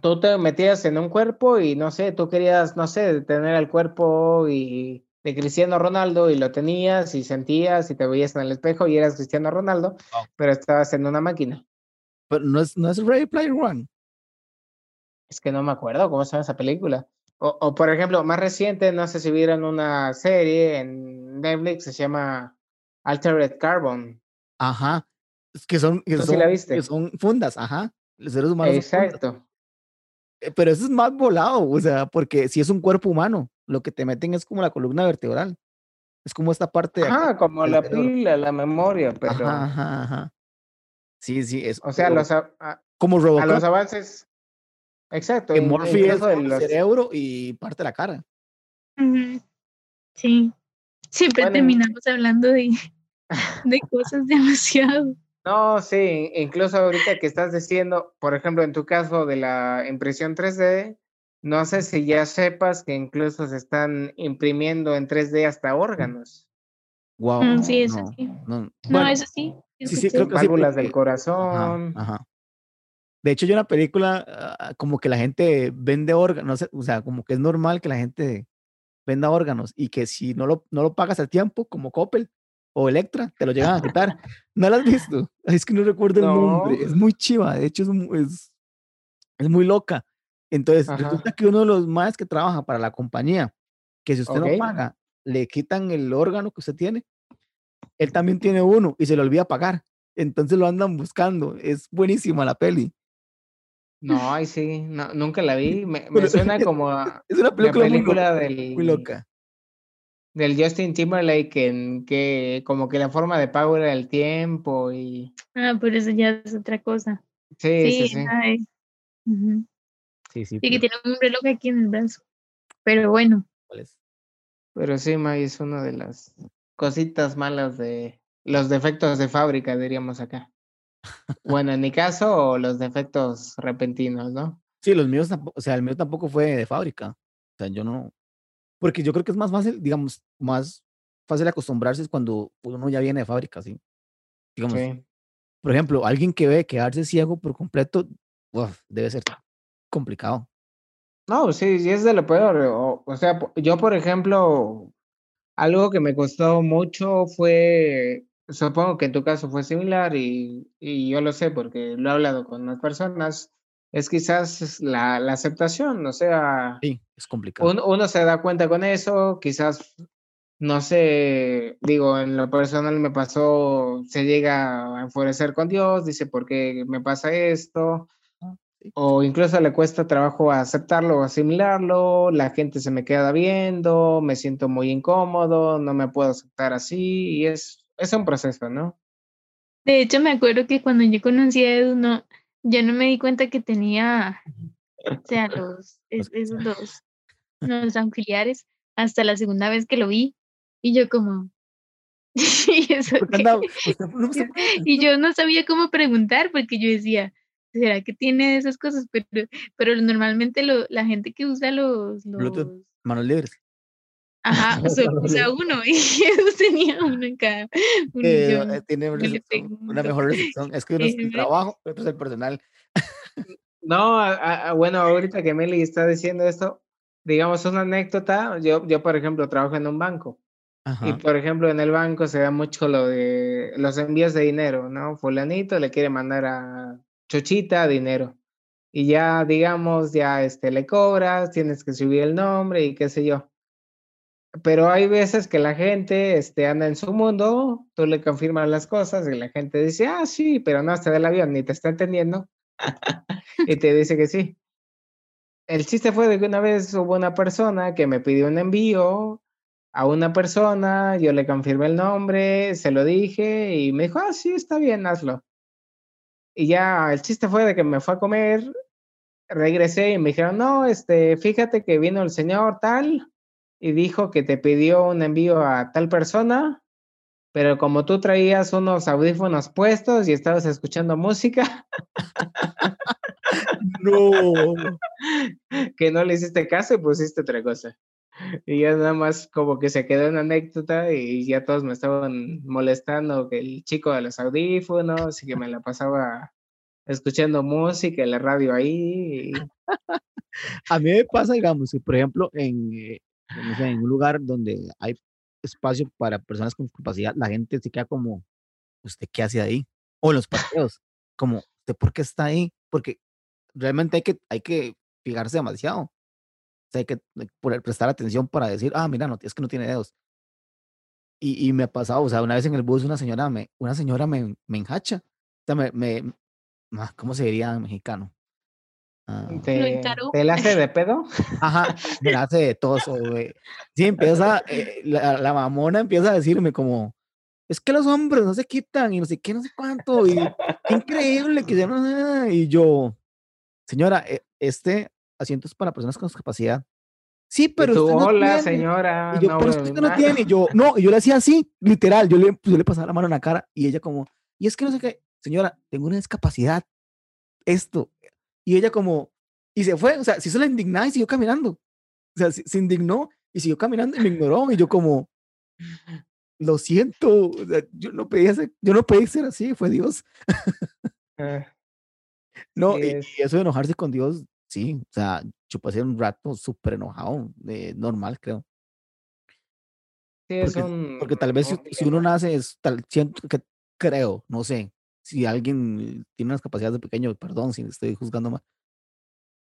tú te metías en un cuerpo y no sé, tú querías, no sé, tener el cuerpo y de Cristiano Ronaldo y lo tenías y sentías y te veías en el espejo y eras Cristiano Ronaldo, pero estabas en una máquina.
Pero no es, no es Ready Player One.
Es que no me acuerdo cómo se llama esa película. O, o, por ejemplo, más reciente, no sé si vieron una serie en Netflix, se llama Altered Carbon.
Ajá. Es que son, que
¿Tú sí
son,
la viste?
que son fundas, ajá. Los seres humanos son.
Exacto.
Eh, Pero eso es más volado, o sea, porque si es un cuerpo humano, lo que te meten es como la columna vertebral. Es como esta parte de acá.
Ajá, como la
cerebro.
pila, la memoria, pero.
Ajá, ajá, ajá. Sí, sí, es
O sea, los, a- a-
como
a los avances. Exacto.
que Morphy es el
los-
cerebro y parte de la cara.
Sí. Siempre
Bueno,
terminamos hablando de, de cosas demasiado.
No, sí, incluso ahorita que estás diciendo, por ejemplo, en tu caso de la impresión 3D, no sé si ya sepas que incluso se están imprimiendo en 3D hasta órganos,
Wow.
Mm, sí, eso
no,
sí.
no.
No,
Bueno,
eso sí.
Sí, sí, creo que sí,
válvulas del corazón.
Ajá, ajá. De hecho, hay una película ah, como que la gente vende órganos, no o sea, como que es normal que la gente venda órganos y que si no lo, no lo pagas a tiempo, como Coppel o Electra, te lo llegan a quitar. ¿No lo has visto? Es que no recuerdo el nombre.
No.
Es muy chiva, de hecho es, es, es muy loca. Entonces,
Ajá.
resulta que uno de los más que trabaja para la compañía, que si usted
Ok.
no paga, le quitan el órgano que usted tiene, él también tiene uno y se le olvida pagar. Entonces lo andan buscando. Es buenísima la peli.
No, ay, sí, no, nunca la vi. Me, me
Pero
suena como a
Es una
la
película, muy,
película
loca,
del,
muy loca.
del Justin Timberlake en que como que la forma de pago era el tiempo y
Ah, por eso ya es otra cosa.
sí, sí,
Sí,
sí.
ay.
Sí, sí.
Sí, que
pero
tiene un reloj aquí en el brazo. Pero bueno,
¿cuál es?
Pero sí, May, es una de las cositas malas de los defectos de fábrica, diríamos acá. Bueno, en mi caso, los defectos repentinos, ¿no?
Sí, los míos tampoco, o sea, el mío tampoco fue de fábrica. O sea, yo no. Porque yo creo que es más fácil, digamos, más fácil acostumbrarse es cuando uno ya viene de fábrica, ¿sí? Digamos,
Sí.
por ejemplo, alguien que ve quedarse ciego por completo, uf, debe ser complicado.
No, sí, sí es de lo peor. O, o sea, yo, por ejemplo, algo que me costó mucho fue, supongo que en tu caso fue similar y, y yo lo sé porque lo he hablado con más personas, es quizás la, la aceptación, o sea,
Sí, es complicado.
uno, uno se da cuenta con eso, quizás, no sé, digo, en lo personal me pasó, se llega a enfurecer con Dios, dice, ¿por qué me pasa esto? O incluso le cuesta trabajo aceptarlo o asimilarlo, la gente se me queda viendo, me siento muy incómodo, no me puedo aceptar así, y es, es un proceso, ¿no?
de hecho me acuerdo que cuando yo conocí a Edu, no, yo no me di cuenta que tenía, o sea, los, es- esos dos, los auxiliares, hasta la segunda vez que lo vi. Y yo como, ¿y eso
¿Por qué
Y yo no sabía cómo preguntar porque yo decía, ¿será que tiene esas cosas? Pero, pero normalmente lo, la gente que usa los,
Bluetooth. manos libres.
ajá, solo usa uno y Edu tenía uno en cada uno
Eh, tiene recepción, una mejor recepción. Es que uno es el trabajo, otro es el personal.
No, a- a- a- bueno, ahorita que Meli está diciendo esto, digamos una anécdota, yo, yo por ejemplo trabajo en un banco. Y por ejemplo, en el banco se da mucho lo de los envíos de dinero, ¿no? Fulanito le quiere mandar a Chochita dinero. Y ya, digamos, ya este, le cobras, tienes que subir el nombre y qué sé yo. Pero hay veces que la gente este, anda en su mundo, tú le confirmas las cosas y la gente dice, ah, sí, pero no está del avión, ni te está entendiendo. y te dice que sí. El chiste fue de que una vez hubo una persona que me pidió un envío a una persona, yo le confirmé el nombre, se lo dije y me dijo, ah, sí, está bien, hazlo. Y ya el chiste fue de que me fue a comer, regresé y me dijeron, no, este, fíjate que vino el señor tal y dijo que te pidió un envío a tal persona, pero como tú traías unos audífonos puestos y estabas escuchando música,
No.
que no le hiciste caso y pusiste otra cosa. Y ya nada más como que se quedó en anécdota y ya todos me estaban molestando que el chico de los audífonos y que me la pasaba escuchando música en la radio ahí. y-
A mí me pasa, digamos, que por ejemplo, en, eh, un lugar donde hay espacio para personas con discapacidad, la gente se queda como, ¿usted qué hace ahí? O los paseos, como, ¿usted por qué está ahí? Porque realmente hay que, hay que fijarse demasiado. Hay que eh, prestar atención para decir, ah, mira, no, es que no tiene dedos. Y, y me ha pasado, o sea, una vez en el bus una señora me, una señora me, me enjacha. O sea, me, me, ah, ¿cómo se diría en mexicano? Ah,
¿Te, te la hace de pedo?
Ajá, me la hace de tos, o de- Sí, empieza, eh, la, la mamona empieza a decirme como, es que los hombres no se quitan y no sé qué, no sé cuánto, y qué increíble que ya no, y yo, señora, eh, este asiento es para personas con discapacidad. Sí, pero
tú,
usted no
hola,
tiene".
señora.
Y yo,
no
pero usted no
mano".
tiene, y yo, no, y yo le hacía así, literal, yo le, yo le pasaba la mano en la cara, y ella como, y es que no sé qué, señora, tengo una discapacidad, esto, y ella como, y se fue, o sea, se hizo la indignada y siguió caminando. O sea, se, se indignó y siguió caminando y me ignoró. Y yo como, lo siento, o sea, yo no pedí ser, yo no pedí ser así, fue Dios.
Ah,
No, y, y eso de enojarse con Dios, sí, o sea, yo pasé un rato súper enojado, de normal, creo.
Sí, es
Porque,
un,
porque tal vez si,
un
si uno
dilema.
nace, es tal, siento que creo, no sé, si alguien tiene unas capacidades de pequeño, perdón si estoy juzgando mal,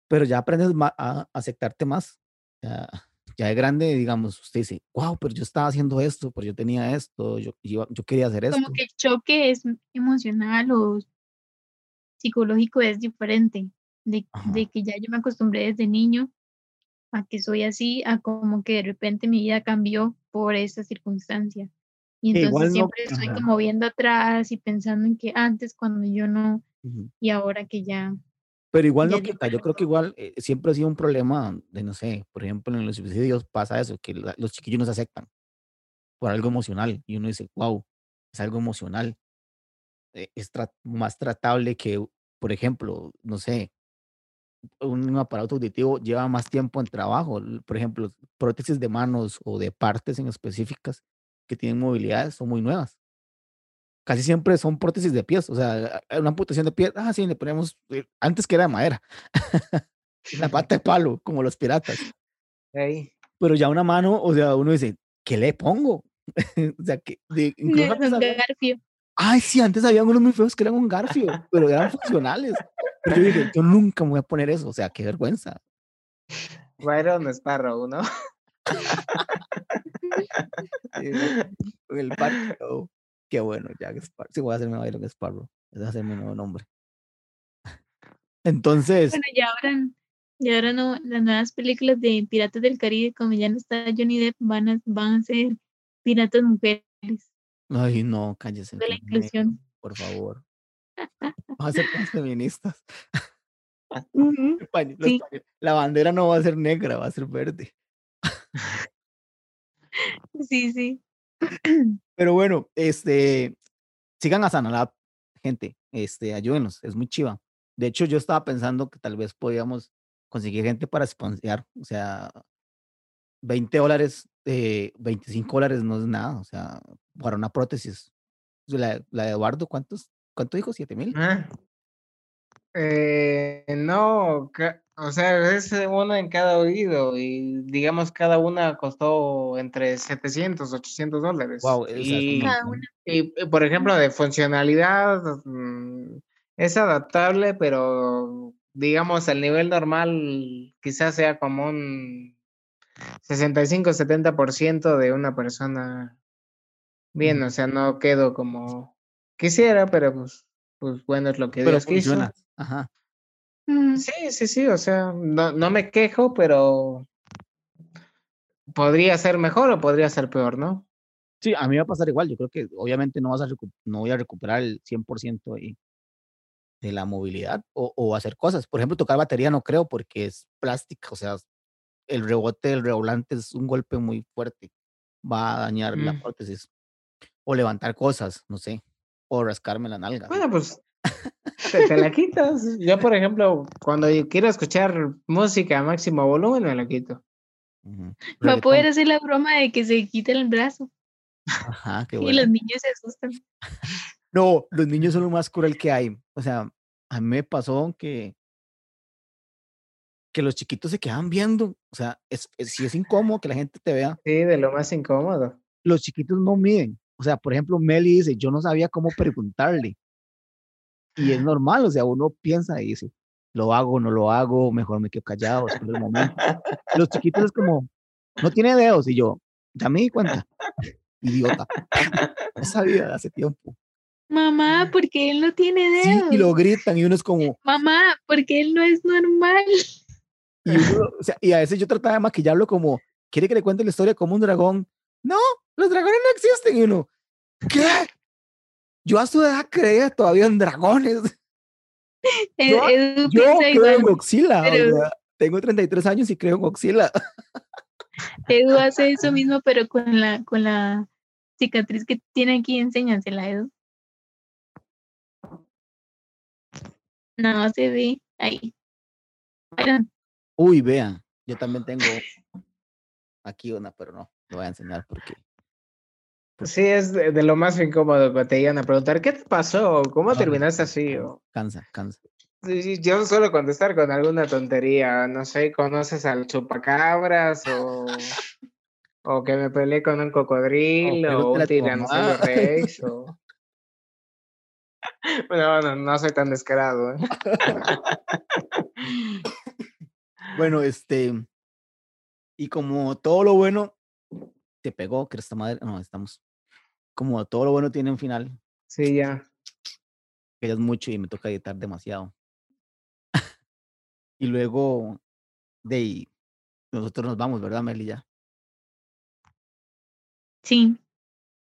pero ya aprendes a aceptarte más. Ya, ya de grande, digamos, usted dice, wow, pero yo estaba haciendo esto, pero yo tenía esto, yo, yo, yo quería hacer esto.
Como que el choque es emocional o psicológico es diferente. De, de que ya yo me acostumbré desde niño a que soy así, a como que de repente mi vida cambió por esa circunstancia. Y entonces
igual no-
siempre estoy
ajá.
como viendo atrás y pensando en que antes cuando yo no y ahora que ya.
Pero igual no quita, yo creo que igual eh, siempre ha sido un problema de, no sé, por ejemplo, en los suicidios pasa eso, que la- los chiquillos no se aceptan por algo emocional y uno dice, wow, es algo emocional, eh, es tra- más tratable que, por ejemplo, no sé, un aparato auditivo lleva más tiempo en trabajo, por ejemplo, prótesis de manos o de partes en específicas que tienen movilidades son muy nuevas. Casi siempre son prótesis de pies, o sea, una amputación de pies, ah, sí, le ponemos, eh, antes que era de madera, la pata de palo, como los piratas,
Ey,
pero ya una mano, o sea, uno dice, ¿qué le pongo? o sea, que de, incluso
garfio.
Ay, sí, antes había unos muy feos que eran un garfio, pero eran funcionales. Pero yo dije, yo nunca me voy a poner eso, o sea, qué vergüenza.
Byron Sparrow, ¿no?
Sí, Con el parche, oh, qué bueno, Jack Sparrow. Sí, voy a hacerme Byron Sparrow. Ese va a ser mi nuevo nombre. Entonces,
Bueno, ya ahora, ya ahora no, las nuevas películas de Piratas del Caribe, como ya no está Johnny Depp, van a, van a ser piratas mujeres
ay, no, cállese.
de la inclusión.
Por favor. Vamos a ser más feministas. Paño-
Sí.
La bandera no va a ser negra, va a ser verde.
Sí, sí.
Pero bueno, este, sigan a Sanalab, gente, este, ayúdenos, es muy chiva. De hecho, yo estaba pensando que tal vez podíamos conseguir gente para sponsorear, o sea, 20 dólares, eh, 25 dólares no es nada, o sea, para una prótesis. La, la de Eduardo, ¿cuántos? ¿Cuánto dijo? ¿7 mil?
Ah. Eh, no, o sea, es una en cada oído y digamos cada una costó entre 700, 800 dólares.
Wow,
y, y, por ejemplo, de funcionalidad mm, es adaptable, pero digamos el nivel normal quizás sea como un 65-70% de una persona bien,
Ujú.
o sea, no quedo como quisiera, pero pues, pues bueno, es lo que
Pero
Dios quiso.
funciona. Ajá.
Ujú.
Sí, sí, sí, o sea, no, no me quejo, pero podría ser mejor o podría ser peor, ¿no?
Sí, a mí va a pasar igual. Yo creo que obviamente no vas a no voy a recuperar el 100% de, de la movilidad o, o hacer cosas. Por ejemplo, tocar batería no creo porque es plástica, o sea, el rebote del revolante es un golpe muy fuerte. Va a dañar la
Mm.
prótesis. O levantar cosas, no sé. O rascarme la nalga.
Bueno, pues te, te la quitas. Yo, por ejemplo, cuando quiero escuchar música a máximo volumen, me la quito.
Ujú.
Va a poder hacer la broma de que se quite el brazo
Ajá, qué
y
bueno.
los niños se asustan.
No, los niños son lo más cruel que hay. O sea, a mí me pasó que, que los chiquitos se quedaban viendo. O sea, es, es, si es incómodo que la gente te vea,
Sí, de lo más incómodo.
los chiquitos no miden. O sea, por ejemplo, Meli dice, yo no sabía cómo preguntarle. Y es normal, o sea, uno piensa y dice, lo hago, no lo hago, mejor me quedo callado, espero el momento. Los chiquitos es como, no tiene dedos. Y yo, ya me di cuenta. Idiota. Ya sabía de hace tiempo.
Mamá, porque él no tiene
Sí,
dedos.
y lo gritan y uno es como,
Mamá, porque él no es normal.
Y, uno, o sea, y a veces yo trataba de maquillarlo como, ¿quiere que le cuente la historia como un dragón? No, los dragones no existen. Y uno, ¿qué? Yo a su edad creía todavía en dragones.
E-
Yo-
Edu
Yo creo
igual.
en Godzilla. o
pero-
sea, tengo 33 años y creo en Godzilla.
Edu hace eso mismo, pero con la, con la cicatriz que tiene aquí, enséñansela, Edu. No se ve ahí. Bueno,
Uy, vean, yo también tengo aquí una, pero no, lo voy a enseñar porque
Sí, es de, de lo más incómodo que te llegan a preguntar, ¿qué te pasó? ¿Cómo
Ah.
terminaste así? O-
cansa, cansa.
Yo suelo contestar con alguna tontería, no sé, ¿conoces al chupacabras o, o que me peleé con un cocodrilo o un tiranosaurio rex o... No, no, no soy tan descarado, ¿eh?
Bueno, este. Y como todo lo bueno te pegó, que esta madre. No, estamos. Como todo lo bueno tiene un final,
Sí, ya.
que ya es mucho y me toca editar demasiado. y luego de ahí, nosotros nos vamos, ¿verdad, Meli? Ya
Sí,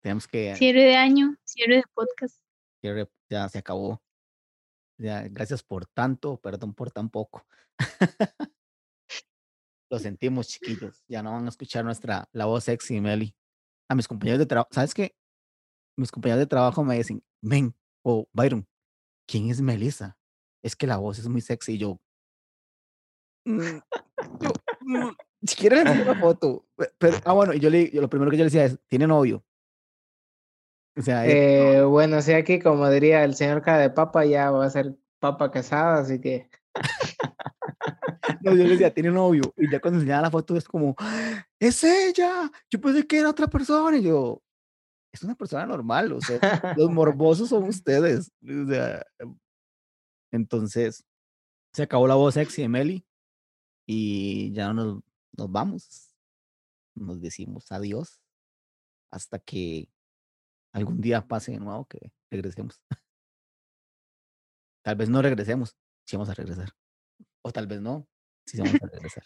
tenemos que.
cierre de año, cierre de podcast.
cierre, ya se acabó. Ya, gracias por tanto, perdón por tan poco. Lo sentimos, chiquillos. Ya no van a escuchar nuestra la voz sexy, Meli. A mis compañeros de trabajo, ¿sabes qué? Mis compañeros de trabajo me dicen, ven, o Byron, ¿quién es Melissa? Es que la voz es muy sexy. Y yo, "Mm, yo, mm, si quieres le una foto. pe- Pero, ah, bueno, y yo le, yo lo primero que yo le decía es, ¿tiene novio? O sea, eh,
bueno, sí, aquí como diría el señor cara de papa, ya va a ser papa casada, así que
yo le decía, tiene novio. Y ya cuando enseñaba la foto es como, "¡Ah, es ella. Yo pensé que era otra persona. Y yo, es una persona normal. O sea, los morbosos son ustedes. O sea, entonces, se acabó la voz sexy de Meli. Y ya nos, nos vamos. Nos decimos adiós. Hasta que algún día pase de nuevo que regresemos. Tal vez no regresemos. Si vamos a regresar. O tal vez no. Si vamos a regresar.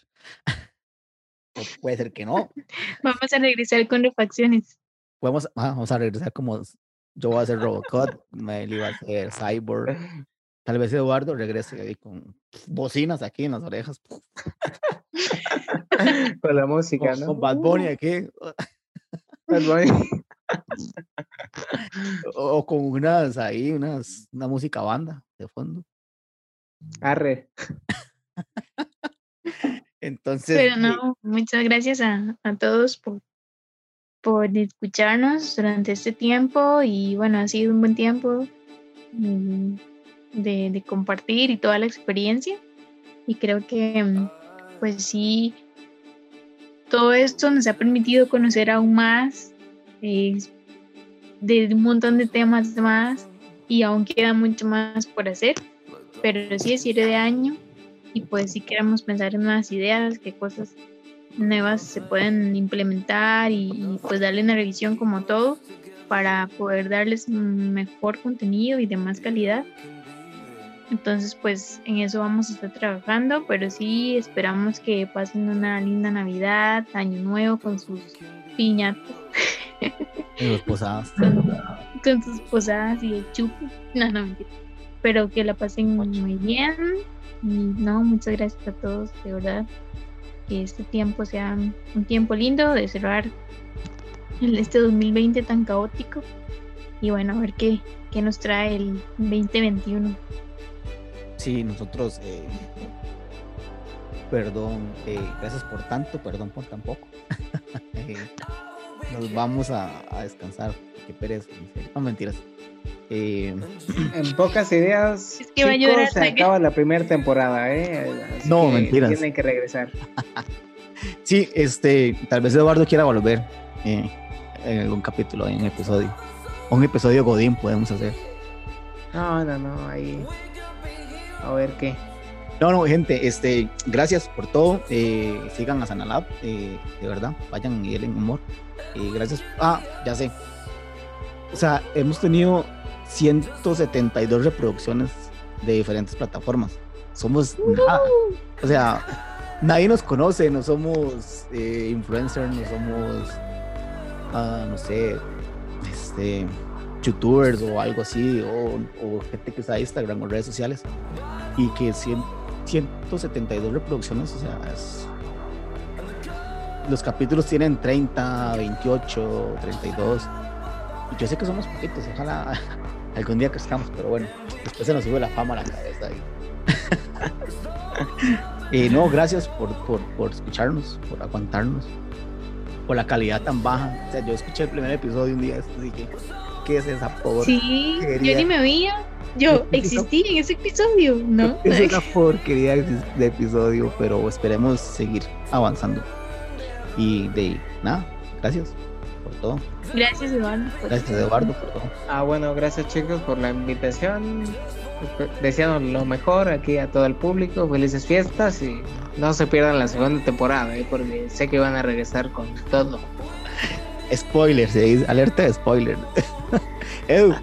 o puede ser que no.
Vamos a regresar con refacciones.
Podemos, ah, vamos a regresar como yo voy a ser Robocop, Meli va a ser Cyborg. Tal vez Eduardo regrese ahí con bocinas aquí en las orejas.
con la música,
Con,
¿no?
con Bad Bunny aquí.
Bad Bunny.
O, o con unas ahí, unas, una música banda de fondo.
Arre.
Entonces,
Pero no, muchas gracias a, a todos por, por escucharnos durante este tiempo y bueno, ha sido un buen tiempo mm, de, de compartir y toda la experiencia. Y creo que mm, pues sí, todo esto nos ha permitido conocer aún más eh, de un montón de temas más y aún queda mucho más por hacer, pero sí es cierre de año y pues si queremos pensar en nuevas ideas, qué cosas nuevas se pueden implementar y, y, pues darle una revisión como todo para poder darles mejor contenido y de más calidad. Entonces pues en eso vamos a estar trabajando, pero sí esperamos que pasen una linda Navidad, Año Nuevo con sus piñatas, con, con sus posadas y el chupo. No, no mentira. Pero que la pasen muy bien. Y no, muchas gracias a todos, de verdad. Que este tiempo sea un tiempo lindo de cerrar el- este 2020 tan caótico. Y bueno, a ver qué, qué nos trae el 2021.
Sí, nosotros, eh, perdón, eh, gracias por tanto, perdón por tan poco. Eh, nos vamos a, a descansar. Qué pereza, en serio. No mentiras. Eh,
En pocas ideas,
Es que va a
chicos,
llorar,
se acaba la primera temporada, ¿eh? Así
No,
que
mentiras.
Tienen que regresar.
sí, este, tal vez Eduardo quiera volver eh, en algún capítulo, en un episodio. Un episodio Godín podemos hacer.
No, no, no, ahí. A ver qué.
No, no, gente, este, gracias por todo. eh, sigan a Sanalab, eh, de verdad, vayan y denle amor. Eh, gracias. Ah, ya sé. O sea, hemos tenido 172 reproducciones de diferentes plataformas. Somos nada. O sea, nadie nos conoce, no somos eh, influencers, no somos, ah, no sé, este, youtubers o algo así, o, o gente que usa Instagram o redes sociales. Y que 100 172 reproducciones, o sea, los capítulos tienen 30, 28, 32. Y yo sé que somos poquitos, ojalá algún día crezcamos, pero bueno, después se nos sube la fama a la cabeza ahí. Eh, no, gracias por, por, por escucharnos, por aguantarnos, por la calidad tan baja. O sea, yo escuché el primer episodio un día y dije, ¿qué es esa por
Sí, yo
porquería.
ni me veía. Yo existí en ese episodio, ¿no?
Es una porquería de episodio, pero esperemos seguir avanzando. Y de nada, gracias por todo.
Gracias, Eduardo. por-
Gracias, Eduardo, por todo.
Ah, bueno, gracias chicos por la invitación. deseando lo mejor aquí a todo el público, felices fiestas y no se pierdan la segunda temporada, ¿eh? porque sé que van a regresar con todo.
Spoiler, se dice, alerta de spoiler. Edu,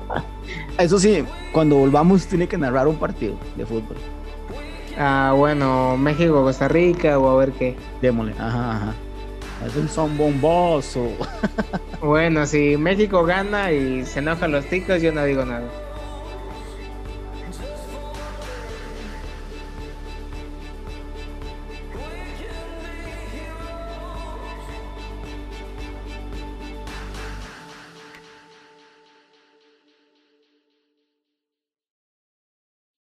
eso sí, cuando volvamos tiene que narrar un partido de fútbol.
Ah, bueno, México, Costa Rica o a ver qué.
Démosle, ajá, ajá. Es un son bomboso.
Bueno, si México gana y se enojan los ticos, yo no digo nada.